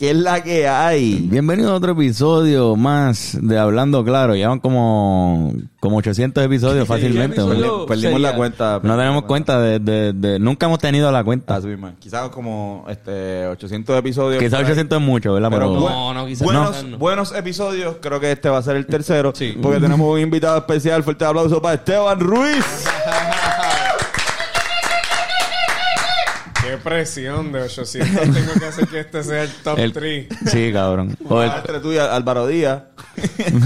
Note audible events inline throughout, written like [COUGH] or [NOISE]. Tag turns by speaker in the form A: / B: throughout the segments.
A: ¿Qué es la que hay?
B: Bienvenido a otro episodio más de Hablando Claro. Llevan como, como 800 episodios [LAUGHS] fácilmente.
C: episodio?
A: Perdimos, la cuenta.
B: No tenemos cuenta de, de, de- Nunca hemos tenido la cuenta.
A: Así mismo. Quizás como este 800 episodios.
B: Quizás 800 es mucho, ¿verdad?
A: Pero
B: Pero,
C: No, no, quizás
A: buenos,
C: no.
A: buenos episodios. Creo que este va a ser el tercero.
C: Sí.
A: Porque tenemos un invitado especial. Fuerte aplauso para Esteban Ruiz. [LAUGHS]
D: presión de 800. [LAUGHS] Tengo que hacer que este sea el top
B: el-
D: 3.
B: Sí, cabrón. O el-
A: Entre tú y Álvaro Díaz. [LAUGHS]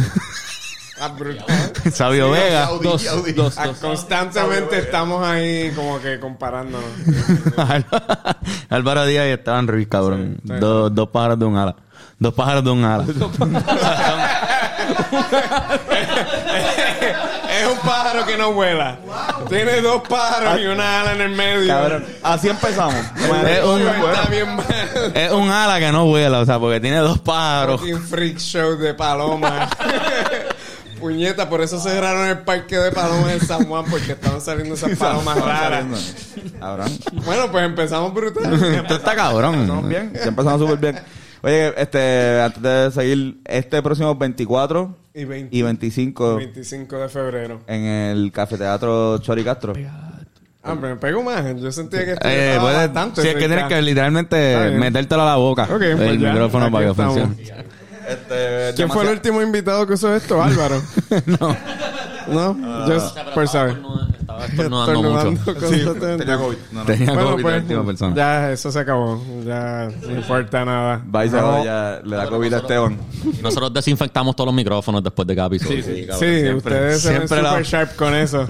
B: Sabio Vega.
A: Audi,
C: Dos,
A: Audi.
C: dos, dos.
D: constantemente estamos ahí como que comparándonos. [LAUGHS]
B: Álvaro Díaz y Esteban Ruiz, cabrón.
D: Sí, sí.
B: Dos, dos pájaros de un ala. Dos pájaros de un ala.
D: Es un pájaro que no vuela. Tiene dos pájaros y una ala en el medio.
A: Cabrón. Así empezamos.
B: Es un-
D: Está bien mal.
B: es un ala que no vuela, o sea, porque tiene dos pájaros.
D: Fucking freak show de palomas. [LAUGHS] Puñeta, por eso cerraron el parque de palomas en San Juan, porque estaban saliendo esas palomas raras.
A: Cabrón.
D: Bueno, pues empezamos brutal.
B: Esto está cabrón.
A: Empezamos bien. Ya empezamos súper bien. Oye, este, antes de seguir, este próximo 24
D: Y 20
A: y 25
D: 25 de febrero.
A: en el Cafeteatro Chori Castro.
D: Ah, pero me pego más. Yo sentía que esto
B: Eh,
D: estaba
B: puedes-
D: bastante.
B: si es que tienes que literalmente metértelo a la boca.
D: Ok, pues
B: el
D: ya,
B: micrófono para que
D: estamos.
B: funcione.
A: Este,
D: ¿Quién fue el último invitado que usó esto? Álvaro. [LAUGHS]
B: no.
D: ¿No? Just por saber.
C: Estaba estornudando mucho.
D: Constantemente.
A: Tenía COVID. No, no.
B: Tenía
D: Bueno,
B: COVID la
D: pues,
B: última persona.
D: ya eso se acabó. Ya no importa nada.
A: Va y se
D: No.
A: ya le da COVID a Esteban.
C: Y nosotros desinfectamos todos los micrófonos después de cada episodio.
D: Sí,
B: Siempre-
D: ustedes se ven
B: siempre la-
D: super sharp con eso.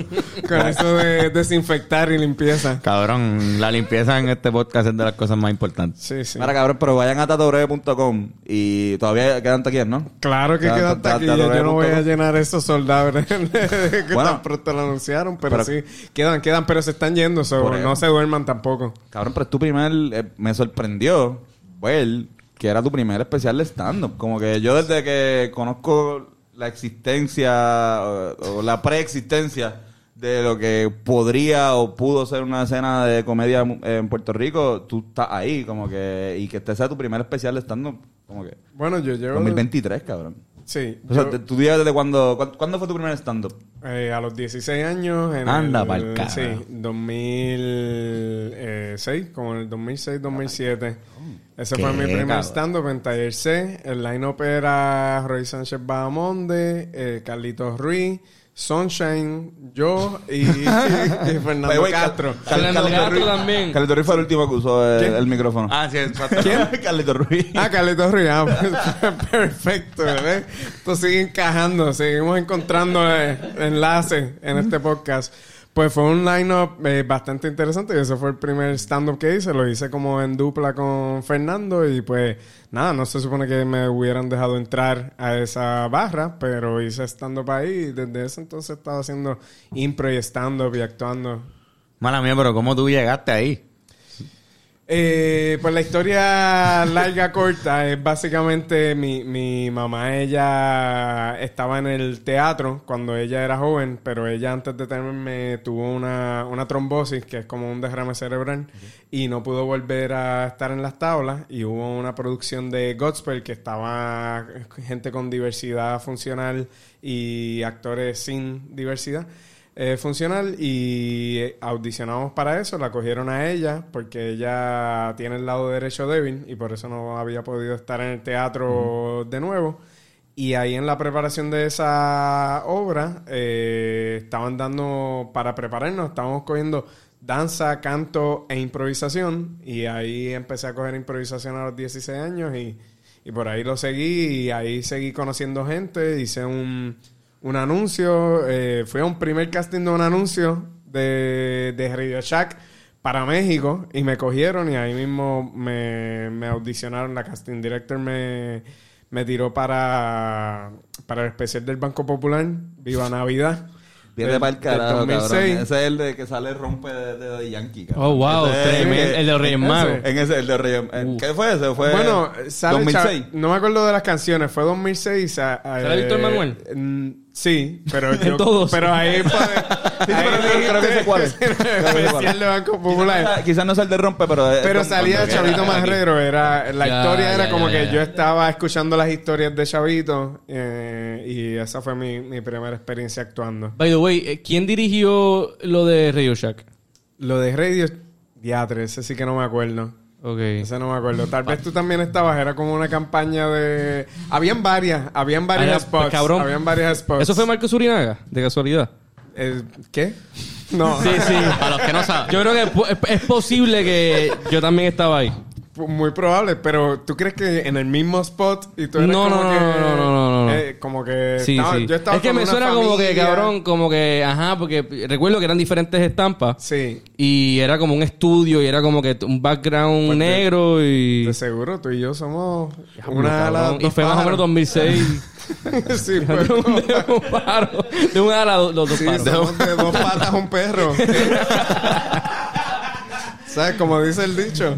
D: Con eso de desinfectar y limpieza.
B: Cabrón, la limpieza en este podcast es de las cosas más importantes.
D: Sí, sí.
A: Mira, cabrón, pero vayan a tatobreve.com y todavía quedan taquillas, ¿no?
D: Claro que quedan
A: ta-
D: taquillas.
A: ta-
D: Yo no voy a llenar esos soldados [LAUGHS] que
A: Bueno.
D: tan pronto lo anunciaron, pero,
A: Pero-
D: sí, quedan, quedan, pero se están yendo, so, no se duerman tampoco.
A: Cabrón, pero es tu primer... eh, me sorprendió, pues, que era tu primer especial de stand-up. Como que yo desde que conozco la existencia o, o la preexistencia de lo que podría o pudo ser una escena de comedia eh, en Puerto Rico, tú estás ahí, como que... Y que este sea tu primer especial de stand-up, como que...
D: Bueno, yo llevo...
A: 2023, cabrón.
D: Sí.
A: O sea,
D: yo-
A: tú desde cuando... ¿cuándo, cuándo fue tu primer stand-up?
D: Eh, a los 16 años. En
B: Anda
D: el,
B: pa'l carajo.
D: Sí, 2006, como en el 2006, 2007. Ese fue mi primer stand-up en Taller C. El line-up era Roy Sánchez Bahamonde, eh, Carlitos Ruiz, Sunshine, yo y, [LAUGHS] y Fernando Castro.
A: Cal-
C: Fernando
A: Carlito
C: Castro
A: Ruiz-
C: también.
A: Carlito Ruiz fue el último que usó el, micrófono.
B: Ah, sí, [LAUGHS] exacto.
A: ¿Quién? Carlito Ruiz.
D: Ah, Carlitos Ruiz. Ah, pues, [LAUGHS] perfecto, ¿ves? Esto sigue encajando. Seguimos encontrando eh, enlaces en este podcast. Pues fue un line-up eh, bastante interesante. y Ese fue el primer stand-up que hice. Lo hice como en dupla con Fernando. Y pues nada, no se supone que me hubieran dejado entrar a esa barra. Pero hice stand-up ahí. Y desde ese entonces estaba haciendo impro y stand-up y actuando.
B: Mala mía, pero ¿cómo tú llegaste ahí?
D: Eh, pues la historia larga, corta, es básicamente mi, mi mamá, ella estaba en el teatro cuando ella era joven, pero ella antes de tenerme tuvo una, una trombosis, que es como un derrame cerebral, y no pudo volver a estar en las tablas, y hubo una producción de Godspell que estaba gente con diversidad funcional y actores sin diversidad eh, funcional y audicionamos para eso, la cogieron a ella porque ella tiene el lado derecho débil y por eso no había podido estar en el teatro de nuevo. Y ahí en la preparación de esa obra eh, estaban dando, para prepararnos, estábamos cogiendo danza, canto e improvisación y ahí empecé a coger improvisación a los 16 años y, y por ahí lo seguí y ahí seguí conociendo gente, hice un un anuncio, eh, fui a un primer casting de un anuncio de, de Radio Shack para México y me cogieron y ahí mismo me, me audicionaron. La casting director me, me tiró para, para el especial del Banco Popular, Viva Navidad.
A: Viene para el carajo, cabrón.
D: 2006.
A: Ese es el de que sale rompe de, de, de Yankee, cabrón.
C: Oh, wow.
A: Ese
C: El de Reyes. Magos.
A: En ese, el de Reyes. en- ¿Qué fue ese? Fue
D: Bueno, sale
A: 2006.
D: Cha- no me acuerdo de las canciones, fue 2006. a- a-
C: ¿Sale Víctor Manuel?
D: Sí, pero [LAUGHS] yo...
E: todos.
D: Pero ahí... pues. [LAUGHS] [LAUGHS] Especial de Banco Popular.
A: Quizás no es el de rompe, pero...
D: Pero
A: con-
D: salía Chavito Marrero, era la
E: Ya,
D: historia era
E: ya,
D: como
E: ya,
D: que
E: ya.
D: yo estaba escuchando las historias de Chavito eh, y esa fue mi, mi primera experiencia actuando.
E: By the way, eh, ¿quién dirigió lo de Radio Shack?
D: Lo de Radio Diatre, ese sí que no me acuerdo.
E: Ok.
D: Ese no me acuerdo. Tal vez tú también estabas, era como una campaña de... Habían varias, habían varias
E: Ah,
D: spots.
E: pues, cabrón.
D: Habían varias spots.
E: ¿Eso fue Marcos Urinaga? De casualidad.
D: Eh, ¿Qué? No.
E: Sí, sí. [LAUGHS]
C: Para los que no saben.
E: Yo creo que es, es posible que yo también estaba ahí.
D: Muy probable, pero ¿tú crees que en el mismo spot y tú eres
E: No,
D: como
E: no,
D: que...
E: no, no, no, no, no.
D: Eh, como que...
E: Sí,
D: estaba-
E: sí.
D: Yo estaba
E: es que
D: con
E: me
D: una
E: suena como que, cabrón, como que, ajá, porque recuerdo que eran diferentes estampas.
D: Sí.
E: Y era como un estudio y era como que un background
D: Pues de-
E: negro y...
D: De seguro, tú y yo somos
E: Cabrón,
D: una ala,
E: cabrón. Y fue más o menos
D: pájaros.
E: 2006. [LAUGHS]
D: sí, fue [LAUGHS]
E: de, un, de un paro. De un ala, los dos
D: sí,
E: paros.
D: somos de dos patas un perro. [LAUGHS] ¿Sabes? Como dice el dicho.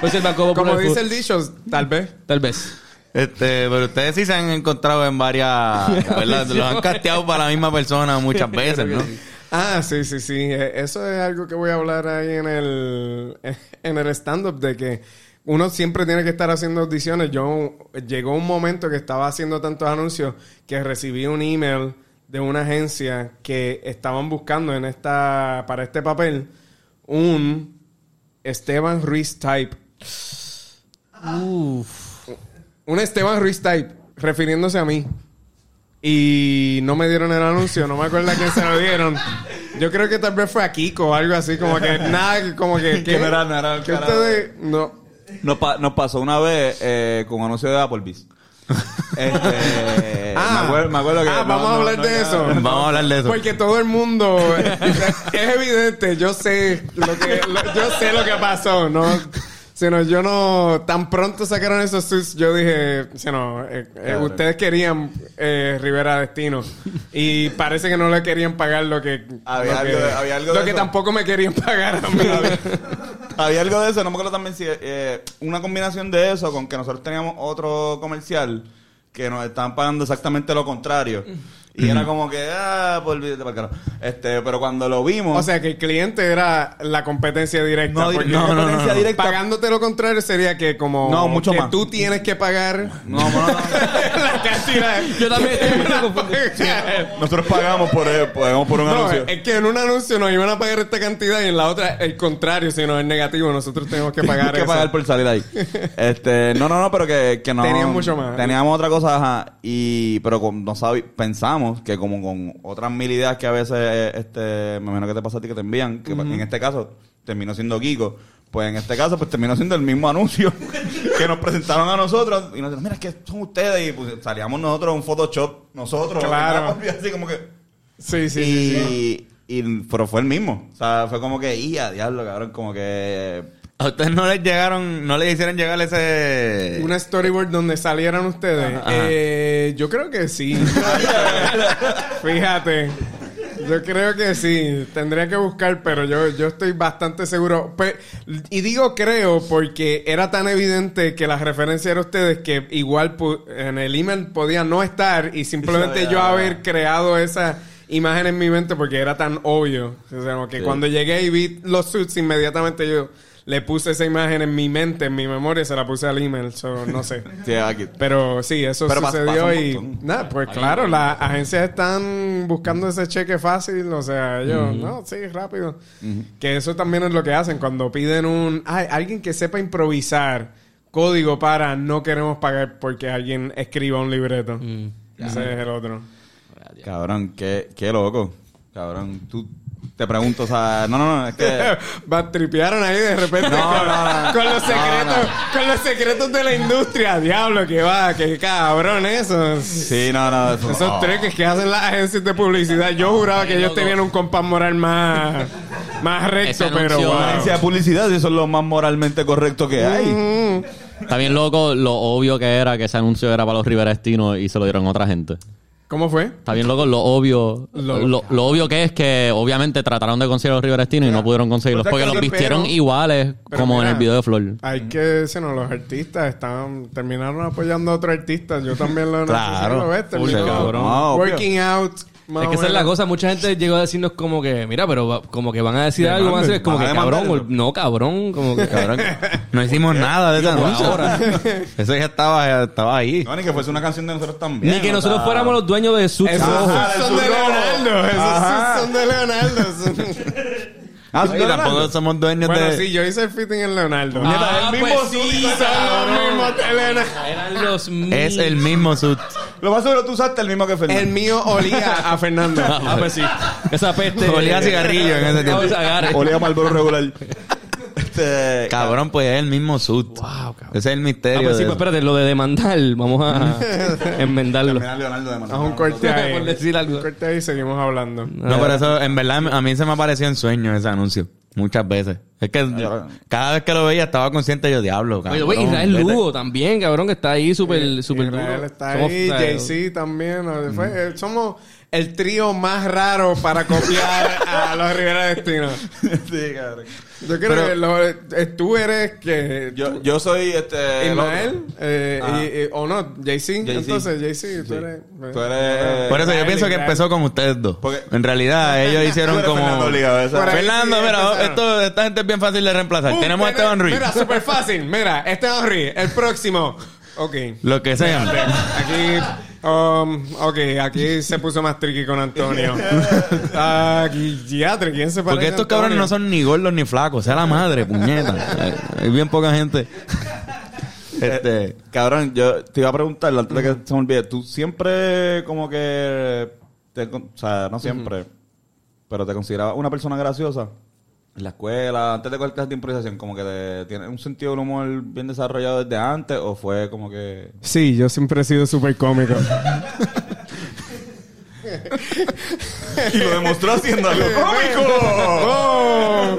E: Pues el Banco Popular
D: Como dice el dicho, tal vez.
E: Tal vez.
B: Este, pero ustedes sí se han encontrado en varias, [LAUGHS] ¿verdad? Los han casteado para la misma persona muchas veces, ¿no?
D: Ah, sí, sí, sí. Eh, Eso es algo que voy a hablar ahí en el, [LAUGHS] en el stand-up de que uno siempre tiene que estar haciendo audiciones. Yo llegó un momento que estaba haciendo tantos anuncios que recibí un email de una agencia que estaban buscando en esta para este papel un Esteban Ruiz type. Un Esteban Ruiz type refiriéndose a mí. Y no me dieron el anuncio, no me acuerdo a quién se lo dieron. Yo creo que tal vez fue a Kiko o algo así, como que [LAUGHS] nada, como que...
A: Que no era- no era el
D: que ustedes... No.
A: Nos, pa- nos pasó una vez eh, con un anuncio de Applebee's. [LAUGHS] Este,
D: Ah.
A: me, acuerdo, me acuerdo que...
D: Ah,
A: no,
D: vamos a
A: no,
D: hablar
A: no,
D: de
A: ya-
D: eso.
B: Vamos a hablar de eso.
D: Porque todo el mundo... [LAUGHS] es evidente, yo sé lo que... lo- yo sé lo que pasó, ¿no? Sino yo no... Tan pronto sacaron esos suits, yo dije... Sino, eh, eh, ustedes querían eh, Rivera Destino. Y parece que no le querían pagar lo que...
A: Había
D: lo
A: algo
D: que,
A: de- había algo de
D: lo que
A: eso.
D: tampoco me querían pagar a mí.
A: Había algo de eso, no me acuerdo también si... eh, una combinación de eso con que nosotros teníamos otro comercial que nos estaban pagando exactamente lo contrario. Y era como que, ah, pues olvídate para carajo. Este, pero cuando lo vimos...
D: O sea, que el cliente era la competencia directa.
A: No,
D: porque
A: no, no, competencia no. directa.
D: Pagándote lo contrario sería que como...
A: No, mucho
D: que
A: más.
D: tú tienes que pagar
A: no, no, no, [LAUGHS]
D: la cantidad.
E: Yo también estoy muy confundido. [LAUGHS]
A: Nosotros pagamos por, eh, pagamos por un
D: No,
A: anuncio.
D: es que en un anuncio nos iban a pagar esta cantidad y en la otra el contrario, si no es negativo, nosotros tenemos que [LAUGHS] pagar
A: que pagar por salir ahí. Este, no, no, no, pero que, que no.
D: Tenían mucho más.
A: Teníamos otra cosa, ajá, y, pero con- no sabi- pensamos que como con otras mil ideas que a veces, eh, este, me imagino que te pasa a ti que te envían, que en este caso terminó siendo Kiko, pues en este caso, pues terminó siendo el mismo anuncio [LAUGHS] que nos presentaron a nosotros y nos dijeron, mira, es que son ustedes, y pues salíamos nosotros en Photoshop, nosotros,
D: Claro.
A: así como que.
D: Sí, sí,
A: y,
D: sí, sí.
A: y- pero fue el mismo. O sea, fue como que, y a diablo, cabrón, como que.
B: ¿A ustedes no les llegaron, no les hicieron llegar ese...
D: Una storyboard donde salieran ustedes.
B: Ajá.
D: Eh, yo creo que sí. [LAUGHS] Fíjate. Yo creo que sí. Tendría que buscar, pero yo, yo estoy bastante seguro. Pe- y digo creo porque era tan evidente que la referencia era ustedes que igual en el email podía no estar y simplemente yo haber creado esa imagen en mi mente porque era tan obvio. O sea, que
A: Sí.
D: cuando llegué y vi los suits, inmediatamente yo le puse esa imagen en mi mente, en mi memoria, se la puse al email. So, no sé. [LAUGHS]
A: Sí, aquí.
D: Pero sí, eso
A: Pero
D: sucedió
A: pasa
D: y nada, pues claro, las agencias están buscando ese cheque fácil, o sea, ellos, no, sí, rápido. Que eso también es lo que hacen cuando piden un, ay, alguien que sepa improvisar código para no queremos pagar porque alguien escriba un libreto. Ese es el otro.
A: Cabrón, qué, qué loco. Cabrón, tú te pregunto, o sea, no, no, no, es que. [LAUGHS]
D: Va, tripearon ahí de repente
A: No,
D: con,
A: no, no.
D: con los secretos,
A: no.
D: con los secretos de la industria. Diablo, que va, que cabrón eso.
A: Sí, no, no. Eso,
D: Esos
A: oh.
D: treques que hacen las agencias de publicidad. Yo juraba que ellos tenían un compás moral más, más recto, pero wow.
A: Agencia de publicidad, eso es lo más moralmente correcto que hay.
D: Mm,
C: Está bien loco lo obvio que era que ese anuncio era para los Rivera Destino y se lo dieron a otra gente.
D: ¿Cómo fue?
C: Está bien loco lo obvio.
D: Lo-
C: Lo, lo obvio que es que obviamente trataron de conseguir los Riverestinos y no pudieron conseguirlos. Porque los vistieron
D: pero-
C: iguales como en el video de Flor.
D: Hay que decirnos, los artistas están terminaron apoyando a otros artistas. Yo también lo
B: Claro.
D: lo ves, terminó.
A: No, obvio.
D: working out. Más
E: Es que esa es la cosa. Mucha gente llegó a decirnos como que, mira, pero va- como que van a decir algo, van a decir es como
A: Van
E: que
A: a
E: cabrón. o- No, cabrón. Como que
B: Cabrón, [LAUGHS] no hicimos nada de [LAUGHS] ese anuncio. Eso ya estaba, estaba ahí.
A: No, ni que fuese una canción de nosotros también.
E: Ni que
A: o
E: nosotros
A: sea,
E: fuéramos los dueños de su
D: Esos son de. Leonardo. Esos son de Leonardo.
A: Ah,
B: Y tampoco somos dueños
D: bueno,
B: de...
D: sí, yo hice el fitting en Leonardo.
E: Ah,
D: el
E: pues
D: mismo
E: sí,
D: sí, son
E: cabrón.
D: los mismos.
E: Eran
B: Es el mismo suit.
A: Lo más seguro tú usaste el mismo que Fernando.
D: El mío olía a [LAUGHS] Fernando.
E: Ah, pues sí. Esa peste.
B: Olía a cigarrillo en ese [LAUGHS] tiempo.
A: Olía Marlboro regular. Este,
B: Cabrón, pues es el mismo suit.
E: Wow, cabrón.
B: Ese es el
E: Ah,
B: misterio.
E: pues sí,
B: de
E: pues espérate, lo de demandar, vamos a [LAUGHS] enmendarlo.
A: Terminar Leonardo de
D: Haz
A: Manhattan.
D: un corte ahí.
E: Por decir algo.
D: Un corte ahí y seguimos hablando.
B: No, pero eso, en verdad, a mí se me apareció en sueños ese anuncio. Muchas veces. Es que cada vez que lo veía estaba consciente yo, diablo,
E: Oye,
B: cabrón.
E: güey, Israel
B: vete".
E: Lugo también, cabrón, que está ahí súper, súper
D: Israel
E: duro.
D: está
E: Somos-
D: ahí, Jay-Z también. ¿no? Eh, somos el trío más raro para copiar a [LAUGHS] los Rivera Destino.
A: sí, cabrón.
D: Yo creo
A: Pero-
D: que lo- eh, tú eres que...
A: Yo, yo soy este. el
D: Ismael, eh,
A: Ajá.
D: y- y- o no, Jay-Z. Entonces, Jay-Z, tú
A: Sí.
D: eres...
A: Tú eres.
B: Por eso yo pienso que empezó con ustedes dos.
A: Porque-
B: en realidad, [LAUGHS] ellos hicieron como...
A: Fernando
D: sí
B: mira, esto, esta gente es bien fácil de reemplazar.
D: Uh,
B: Tenemos a Esteban Ruiz.
D: Mira, súper fácil. Mira, Esteban Ruiz, el próximo. Ok.
B: Lo que sea.
D: Aquí, um, ok, aquí se puso más tricky con Antonio. Aquí, diatre, ¿quién se parece
B: Porque estos cabrones no son ni gordos ni flacos. Sea la madre, puñeta. Hay- bien poca gente. Este...
A: Cabrón, yo te iba a preguntar antes de que se me olvide. Tú siempre, como que. te o sea, no siempre. Pero te considerabas una persona graciosa. En la escuela, antes de cualquier clase de improvisación, como que te, tienes un sentido del humor bien desarrollado desde antes, o fue como que.
D: Sí, yo siempre he sido súper cómico.
A: y lo demostró haciendo algo cómico. [LAUGHS]
D: ¡Oh!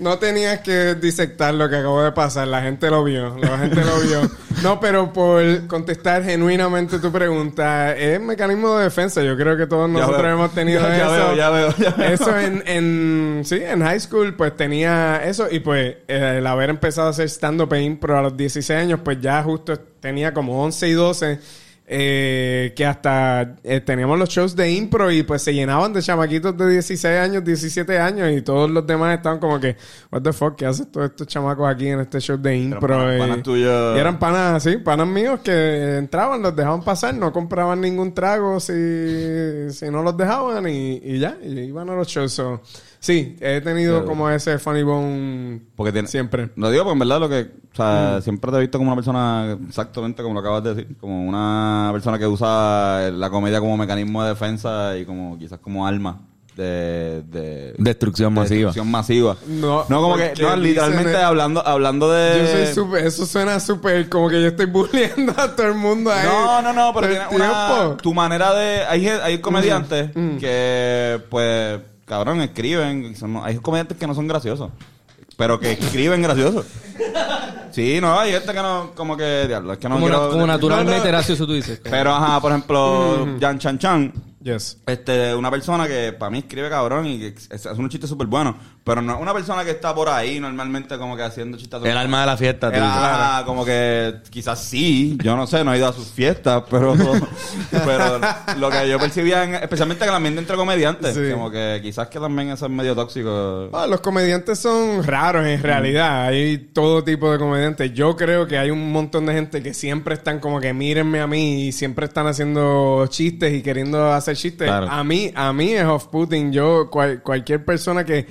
D: No tenías que disectar lo que acabó de pasar. La gente lo vio. La gente lo vio. [LAUGHS] No, pero por contestar genuinamente tu pregunta, es mecanismo de defensa. Yo creo que todos nosotros
A: veo.
D: hemos tenido [LAUGHS]
A: Ya- ya
D: eso.
A: veo, ya veo, ya veo.
D: Eso en, en, sí, en high school, pues tenía eso. Y pues eh, el haber empezado a hacer stand-up impro a los 16 años, pues ya justo tenía como 11 y 12. Eh, que hasta eh, teníamos los shows de impro y pues se llenaban de chamaquitos de 16 años, 17 años y todos los demás estaban como que, what the fuck, ¿qué hacen todos estos chamacos aquí en este show de impro?
A: panas-
D: Y-
A: panas tuyos.
D: y eran panas, sí, panas míos que entraban, los dejaban pasar, no compraban ningún trago si, si no los dejaban y, y ya, y iban a los shows. So, sí, he tenido como ese funny bone
A: Porque tiene,
D: siempre.
A: Lo digo porque en verdad lo que, o sea, siempre te he visto como una persona, exactamente como lo acabas de decir, como una persona que usa la comedia como mecanismo de defensa y como quizás como arma de, de
B: Destrucción
A: de
B: masiva.
A: destrucción masiva.
D: No,
A: No, como que, no, literalmente hablando, hablando de...
D: Yo soy súper, eso suena súper como que yo estoy bulleando a todo el mundo ahí.
A: No, no, no, pero tiene una, tu manera de... Hay, hay comediantes que, pues, cabrón, escriben. son- hay comediantes que no son graciosos, pero que escriben graciosos. Sí, no, hay gente que no, como que, diablo, es que no
E: como,
A: quiero-
E: na- como naturalmente
A: No, no.
E: gracioso tú dices.
A: Pero, ajá, por ejemplo, Jan Chan Chan,
D: Yes.
A: este, una persona que para mí escribe cabrón y que es, es un chiste súper bueno, pero no es una persona que está por ahí normalmente como que haciendo chistes.
B: El alma de la fiesta, tú.
A: Era como que quizás sí, yo no sé, no he ido a sus fiestas, pero, [LAUGHS] pero lo que yo percibía, en- especialmente que el ambiente entre comediantes,
D: Sí.
A: como que quizás que también eso es medio tóxico.
D: Ah, los comediantes son raros en realidad. Hay todo tipo de comediantes. Yo creo que hay un montón de gente que siempre están como que mírenme a mí y siempre están haciendo chistes y queriendo hacer chistes.
B: Claro.
D: A mí, a mí es off-putting. Yo, cual- cualquier persona que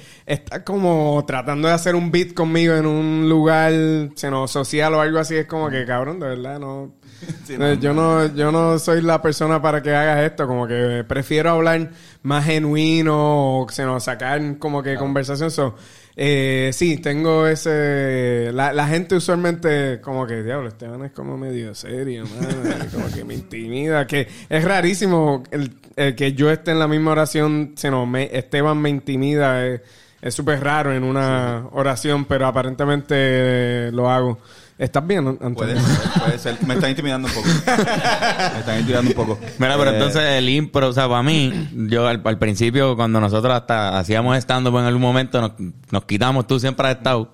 D: está como tratando de hacer un beat conmigo en un lugar sino, social o algo así, es como que cabrón, de verdad, no. [LAUGHS]
A: Sí,
D: Eh, yo no. yo no soy la persona para que hagas esto como que prefiero hablar más genuino o se nos sacar como que conversación. So, eh, sí tengo ese la, la gente usualmente como que diablo Esteban es como medio serio mano", y como que me intimida que es rarísimo el, el que yo esté en la misma oración se nos me, Esteban me intimida es, es súper raro en una oración, pero aparentemente eh, lo hago. ¿Estás bien, Antonio?
A: Puede ser, puede ser. Me están intimidando un poco. [LAUGHS] Me están intimidando un poco.
B: Mira, pero
A: Eh,
B: entonces el impro, o sea, para mí, yo al, al principio, cuando nosotros hasta hacíamos stand-up en algún momento, nos, nos quitamos, tú siempre has estado.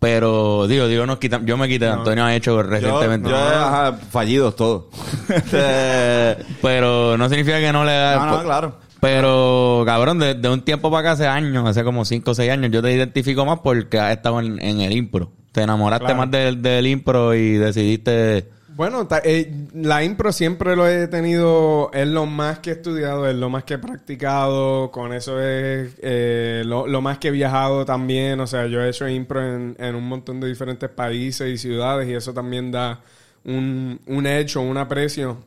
B: Pero, digo, digo, nos quitamos, yo me quité, Antonio ha hecho
A: Yo,
B: recientemente.
A: yo, ajá, fallidos todos. [LAUGHS]
B: Pero no significa que no le da.
A: no, no, claro.
B: Pero, cabrón, de, de un tiempo para acá, hace años, hace como 5 o 6 años, yo te identifico más porque has estado en, en el impro. Te enamoraste
D: Claro.
B: más del, del impro y decidiste...
D: Bueno, ta- eh, la impro siempre lo he tenido, es lo más que he estudiado, es lo más que he practicado, con eso es eh, lo, lo más que he viajado también, o sea, yo he hecho impro en, en un montón de diferentes países y ciudades y eso también da un, un hecho, un aprecio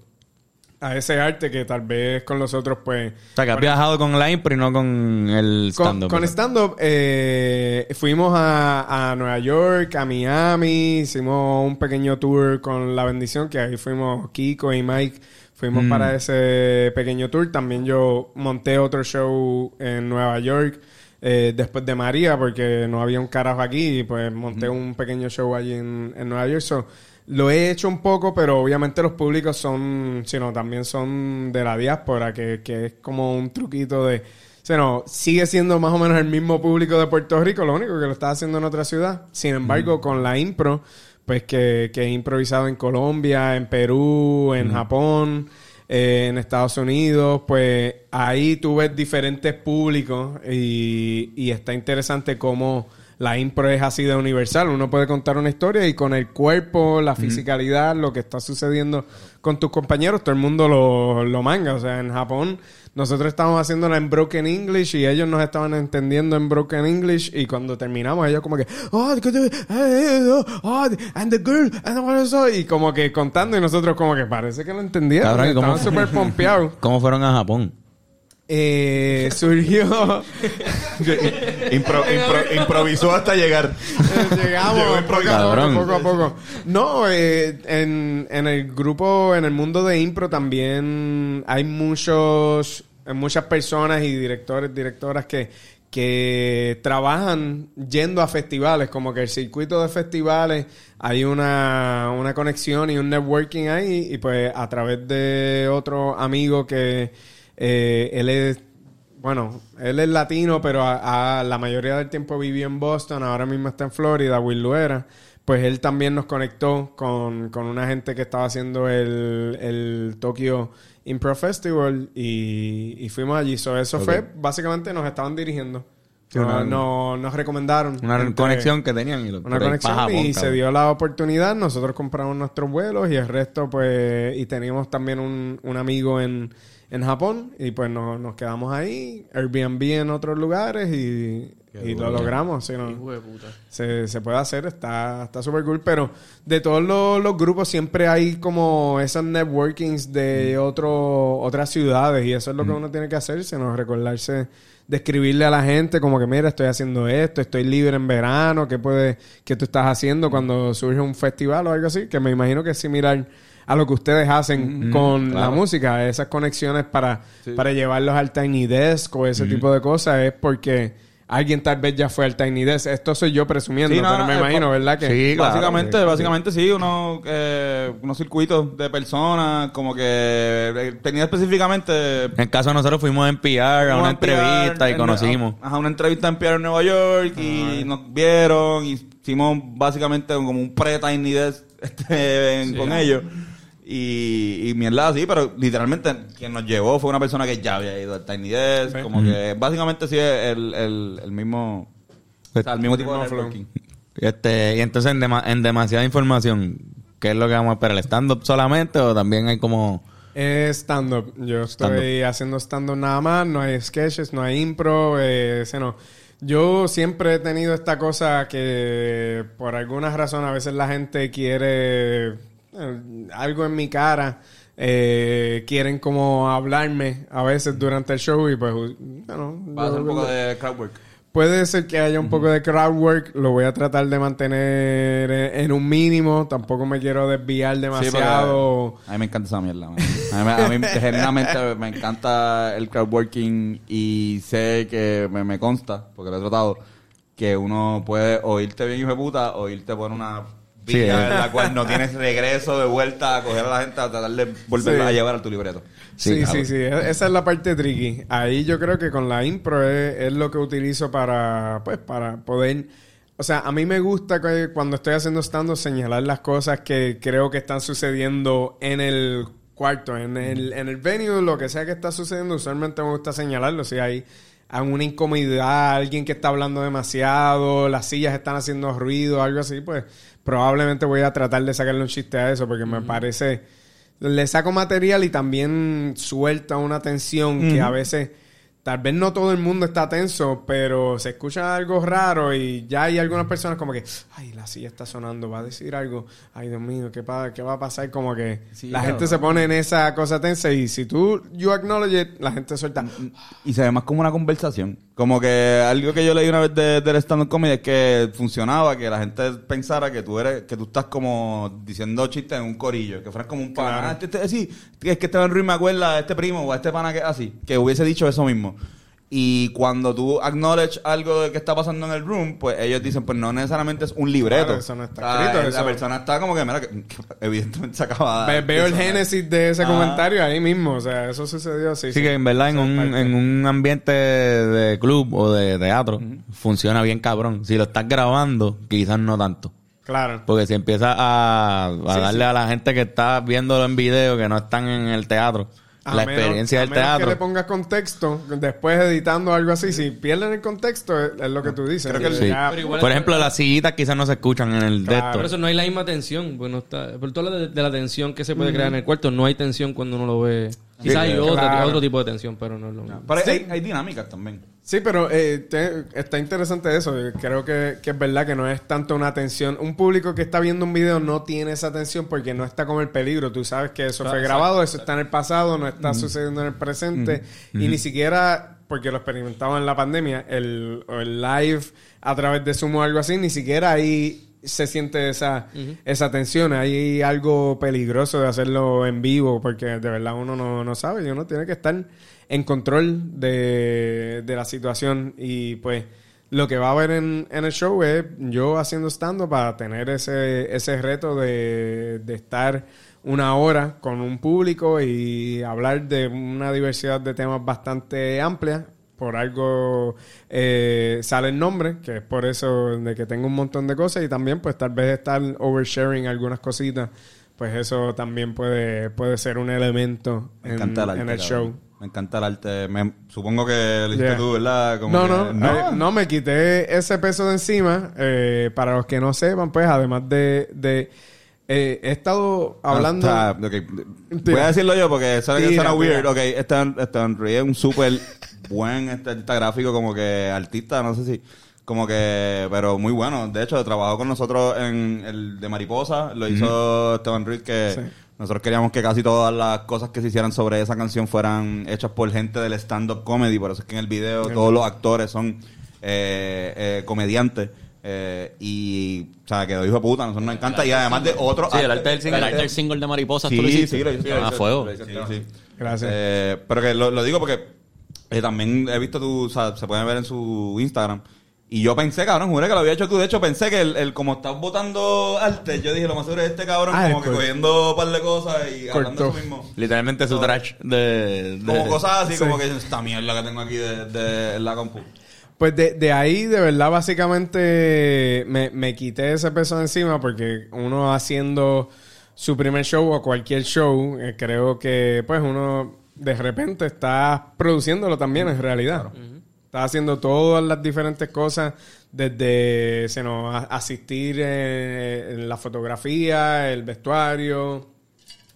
D: a ese arte que tal vez con los otros pues...
B: O sea, que has viajado con impro y no con el
D: Con,
B: stand-up.
D: con stand-up eh, fuimos a, a Nueva York, a Miami, hicimos un pequeño tour con La Bendición, que ahí fuimos Kiko y Mike, fuimos para ese pequeño tour. También yo monté otro show en Nueva York eh, después de María, porque no había un carajo aquí, y pues monté un pequeño show allí en, en Nueva York. So, lo he hecho un poco, pero obviamente los públicos son, sino también son de la diáspora, que, que es como un truquito de... O sea, no, sigue siendo más o menos el mismo público de Puerto Rico, lo único que lo está haciendo en otra ciudad. Sin embargo, con la impro, pues que, que he improvisado en Colombia, en Perú, en Japón, eh, en Estados Unidos, pues ahí tú ves diferentes públicos y, y está interesante cómo la impro es así de universal. Uno puede contar una historia y con el cuerpo, la fisicalidad, lo que está sucediendo con tus compañeros, todo el mundo lo, lo manga. O sea, en Japón nosotros estábamos haciéndola en Broken English y ellos nos estaban entendiendo en Broken English y cuando terminamos ellos como que, oh, good- eh, eh, oh, and the girl, and that?" y como que contando y nosotros como que parece que lo entendieron.
B: Cabrón, ¿y cómo
D: Estaban súper pompeados. [LAUGHS]
B: ¿Cómo fueron a Japón?
D: Eh, surgió...
A: impro- [LAUGHS] impro- improvisó hasta llegar.
D: Llegamos poco a poco. No, eh, en, en el grupo, en el mundo de impro también hay muchos, muchas personas y directores, directoras que, que trabajan yendo a festivales, como que el circuito de festivales hay una, una conexión y un networking ahí y pues a través de otro amigo que eh, él es bueno, él es latino, pero a, a la mayoría del tiempo vivió en Boston, ahora mismo está en Florida, Will Luera. Pues él también nos conectó con, con una gente que estaba haciendo el, el Tokyo Impro Festival y, y fuimos allí. So, eso fue, básicamente nos estaban dirigiendo. No,
B: una-
D: no- nos recomendaron.
B: Una
D: Gente-
B: conexión que tenían. Y lo-
D: una conexión
B: pa' Japón,
D: y se dio la oportunidad. Nosotros compramos nuestros vuelos y el resto, pues, y teníamos también un, un amigo en, en Japón y pues nos, nos quedamos ahí, Airbnb en otros lugares y, y lo logramos. ¿sí, no? Se, se puede hacer, está está súper cool, pero de todos los, los grupos siempre hay como esas networkings de otro, otras ciudades y eso es lo que uno tiene que hacerse, ¿no? Recordarse de escribirle a la gente como que mira, estoy haciendo esto, estoy libre en verano, ¿qué, puede, qué tú estás haciendo cuando surge un festival o algo así? Que me imagino que es similar a lo que ustedes hacen con la música, esas conexiones para, para llevarlos al Tiny Desk o ese tipo de cosas, es porque alguien tal vez ya fue al Tiny Desk. Esto soy yo presumiendo,
A: Sí, no,
D: pero me
A: eh,
D: imagino,
A: pa-
D: ¿verdad? Que
B: Sí, claro.
A: básicamente,
B: sí,
A: básicamente sí, unos, eh, unos circuitos de personas, como que eh, tenía específicamente
B: En caso de nosotros fuimos en PR a una entrevista
A: en
B: y conocimos.
A: en- ajá, una entrevista en PR en Nueva York y nos vieron y hicimos básicamente como un pre-Tiny Desk [LAUGHS] este, en- con ellos. Y, y mierda así, pero literalmente quien nos llevó fue una persona que ya había ido al Tiny Desk. Como que básicamente sí es el, el, el mismo... o sea, el mismo tipo de networking.
B: Este, y entonces en, dema- en demasiada información, ¿qué es lo que vamos a esperar? ¿El stand-up solamente o también hay como...
D: es stand-up. Yo estoy haciendo stand-up nada más, no hay sketches, no hay impro, eh, ese no. Yo siempre he tenido esta cosa que por alguna razón a veces la gente quiere eh, algo en mi cara. eh, quieren como hablarme a veces durante el show y pues bueno,
A: Va a ser un poco de crowd work.
D: Puede ser que haya un poco de crowd work, lo voy a tratar de mantener en, un mínimo, tampoco me quiero desviar
A: Sí,
D: demasiado.
A: a mí me encanta esa mierda. man. A mí, a mí [LAUGHS] genuinamente me encanta el crowdworking y sé que me, me consta, porque lo he tratado, que uno puede o irte bien hijo de puta o irte por una
B: Sí, eh.
A: en la cual no tienes regreso de vuelta a coger a la gente a tratar de volverla
D: Sí.
A: a llevar a tu libreto.
D: Sí, sí, sí, e- Esa es la parte tricky. Ahí yo creo que con la impro es, es lo que utilizo para, pues, para poder... O sea, a mí me gusta que cuando estoy haciendo stand señalar las cosas que creo que están sucediendo en el cuarto, en el, en el venue, lo que sea que está sucediendo, usualmente me gusta señalarlo. Si hay alguna incomodidad, alguien que está hablando demasiado, las sillas están haciendo ruido, algo así, pues probablemente voy a tratar de sacarle un chiste a eso porque me parece le saco material y también suelta una tensión que a veces tal vez no todo el mundo está tenso, pero se escucha algo raro y ya hay algunas personas como que, ay, la silla está sonando, va a decir algo, ay, Dios mío, ¿qué, pa- qué va a pasar? Como que
A: Sí,
D: la
A: claro.
D: gente se pone en esa cosa tensa y si tú, you acknowledge it, la gente suelta.
A: Y se ve más como una conversación. Como que algo que yo leí una vez de, del stand-up comedy es que funcionaba, que la gente pensara que tú eres, que tú estás como diciendo chistes en un corillo, que fueras como un pana.
D: Claro.
A: Ah, este, este- sí, es que Esteban Ruiz me acuerda a este primo o a este pana que así, que hubiese dicho eso mismo. Y cuando tú acknowledge algo de que está pasando en el room, pues ellos dicen, pues no necesariamente es un libreto.
D: Claro, eso no está
A: O sea,
D: escrito,
A: La
D: eso-
A: persona está como que, mira, que, que evidentemente se acaba
D: Ve-
A: de
D: veo el génesis de ese
A: Ah.
D: comentario ahí mismo, o sea, eso sucedió así.
B: Sí, que en verdad en un, en un ambiente de club o de teatro funciona bien cabrón. Si lo estás grabando, quizás no tanto.
D: Claro.
B: Porque si empiezas a, a darle a la gente que está viéndolo en video, que no están en el teatro,
D: A
B: la
D: menos-
B: experiencia
D: a
B: del
D: menos
B: teatro.
D: que le pongas contexto, después editando algo así, si pierden el contexto, es, es lo que tú dices.
A: Creo que
B: Sí.
D: Ya-
B: Por ejemplo, las sillitas quizás no se escuchan en el
D: Claro.
B: de
E: Por eso no hay la misma tensión. Pues no está, por todo lo de, de la tensión que se puede crear en el cuarto, no hay tensión cuando uno lo ve. Quizás hay
A: claro.
E: otra- otro tipo de tensión, pero no es lo mismo.
A: Pero
D: Sí.
A: hay, hay dinámicas también.
D: Sí, pero eh, te- está interesante eso. Yo Creo que, que es verdad que no es tanto una atención. Un público que está viendo un video no tiene esa atención porque no está con el peligro. Tú sabes que eso fue grabado, eso está en el pasado, no está sucediendo en el presente. Y ni siquiera, porque lo experimentaba en la pandemia, el, o el live a través de Zoom o algo así, ni siquiera ahí se siente esa, esa tensión. Hay algo peligroso de hacerlo en vivo porque de verdad uno no, no sabe y uno tiene que estar en control de, de la situación y pues lo que va a haber en, en el show es yo haciendo stand para tener ese, ese reto de, de estar una hora con un público y hablar de una diversidad de temas bastante amplia. Por algo eh, sale el nombre, que es por eso de que tengo un montón de cosas y también pues tal vez estar oversharing algunas cositas, pues eso también puede, puede ser un elemento
A: Me
D: en, en el
A: cabrón.
D: show.
A: Me encanta el arte. Me- supongo que lo hiciste
D: Yeah.
A: tú, ¿verdad? Como
D: No,
A: que-
D: no, no, me quité ese peso de encima. eh, para los que no sepan, pues, además de... de eh, he estado hablando...
A: Está. Voy a decirlo yo porque eso suena weird. Ok, Esteban, Esteban Ruiz es un súper buen este, artista gráfico, como que artista, no sé si... Como que, pero muy bueno. De hecho, trabajó con nosotros en el de Mariposa. Lo hizo Esteban Ruiz, que
D: Sí.
A: nosotros queríamos que casi todas las cosas que se hicieran sobre esa canción fueran hechas por gente del stand-up comedy. Por eso es que en el video todos los actores son eh, eh, comediantes. Eh, y, o sea, quedó hijo de puta. Nosotros nos encanta. Y además de otro...
B: Sí, el arte del
C: El
B: single.
C: arte del single de Mariposas,
A: Sí,
C: tú lo hiciste.
A: sí, lo hice.
C: Ah, fuego.
A: Sí, sí.
D: Gracias.
A: Eh, pero que lo, lo digo porque eh, también he visto tu, o sea, se pueden ver en su Instagram. Y yo pensé, cabrón, juré que lo había hecho tú. De hecho, pensé que el, el como estás votando arte, yo dije, lo más seguro es este cabrón
D: Ah,
A: como que cogiendo un par de cosas y hablando de eso mismo.
B: Literalmente su trash de, de-
A: Como cosas así,
D: Sí.
A: como que esta mierda que tengo aquí de, de- la compu.
D: Pues de, de ahí, de verdad, básicamente me, me quité ese peso de encima porque uno haciendo su primer show o cualquier show, eh, creo que pues uno de repente está produciéndolo también en realidad. Está haciendo todas las diferentes cosas, desde se asistir eh, en la fotografía, el vestuario,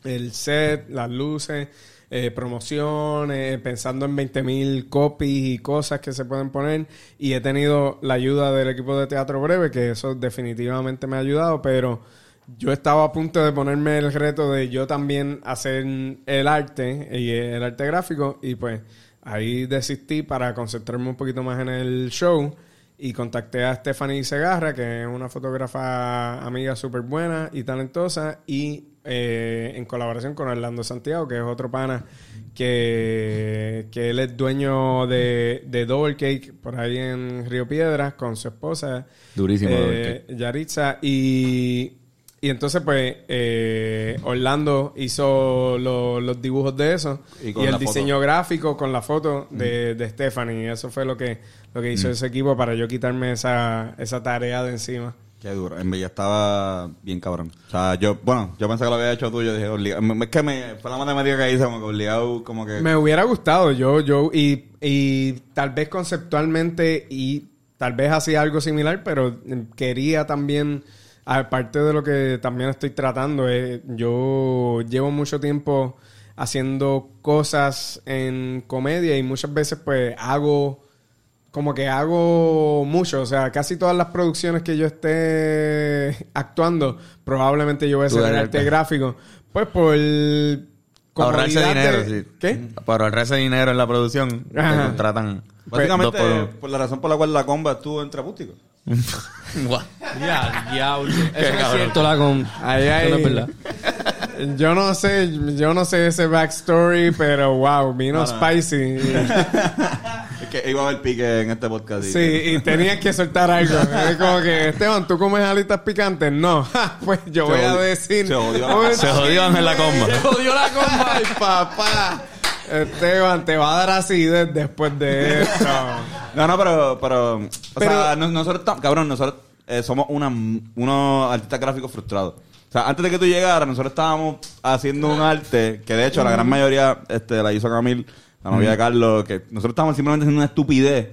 D: el set, las luces, eh, promoción, eh, pensando en 20.000 copies y cosas que se pueden poner. Y he tenido la ayuda del equipo de Teatro Breve, que eso definitivamente me ha ayudado, pero yo estaba a punto de ponerme el reto de yo también hacer el arte y el arte gráfico y pues ahí desistí para concentrarme un poquito más en el show y contacté a Stephanie Segarra, que es una fotógrafa amiga súper buena y talentosa, y eh, en colaboración con Orlando Santiago, que es otro pana que, que él es dueño de, de Double Cake por ahí en Río Piedras con su esposa.
B: Durísimo,
D: eh, Yaritza. Y, y entonces, pues, eh, Orlando hizo lo- los dibujos de eso.
A: Y
D: el
A: foto.
D: diseño gráfico con la foto de, de Stephanie. Eso fue lo que, lo que hizo ese equipo para yo quitarme esa, esa tarea de encima.
A: Qué duro. En Villa estaba bien cabrón. O sea, yo, bueno, yo pensé que lo había hecho tú. Yo dije, obligado. Es que me, fue la matemática que hice, como que obligado, como que.
D: Me hubiera gustado, yo, yo, y, y tal vez conceptualmente, y tal vez hacía algo similar, pero quería también, aparte de lo que también estoy tratando, eh, yo llevo mucho tiempo haciendo cosas en comedia y muchas veces pues hago como que hago mucho, o sea, casi todas las producciones que yo esté [LAUGHS] actuando, probablemente yo voy a
B: eres el
D: arte gráfico. Pues por
B: Ahorrarse
D: comodidad
B: dinero,
D: de-
B: sí.
D: ¿Qué?
B: Para ahorrarse dinero en la producción, te
D: Ajá.
B: contratan.
A: Básicamente,
B: por-
A: por la razón por la cual la comba estuvo en Trapústico. [LAUGHS]
B: Guau.
E: Ya, diablo. Eso no es
B: cabrón.
E: cierto, la con...
D: Ahí
E: Eso
D: hay-
E: no es verdad.
D: Yo no sé, yo no sé ese backstory, pero wow, vino spicy. [LAUGHS]
A: Es que iba a haber pique en este podcast. y-
D: Sí, y tenías que soltar algo. Es como que, Esteban, ¿tú comes alitas picantes? No. [LAUGHS] Pues yo
A: Se
D: voy a decir.
A: se jodió.
B: Se jodió Ángel la comba.
D: Se jodió la comba, ay, papá. Esteban, te va a dar acidez después de esto.
A: No, no, pero, pero, o
D: Pero-
A: sea, no- nosotros, cabrón, nosotros eh, somos una, unos artistas gráficos frustrados. O sea, antes de que tú llegaras, nosotros estábamos haciendo un arte que de hecho la gran mayoría este, la hizo Camil, la novia de Carlos, que nosotros estábamos simplemente haciendo una estupidez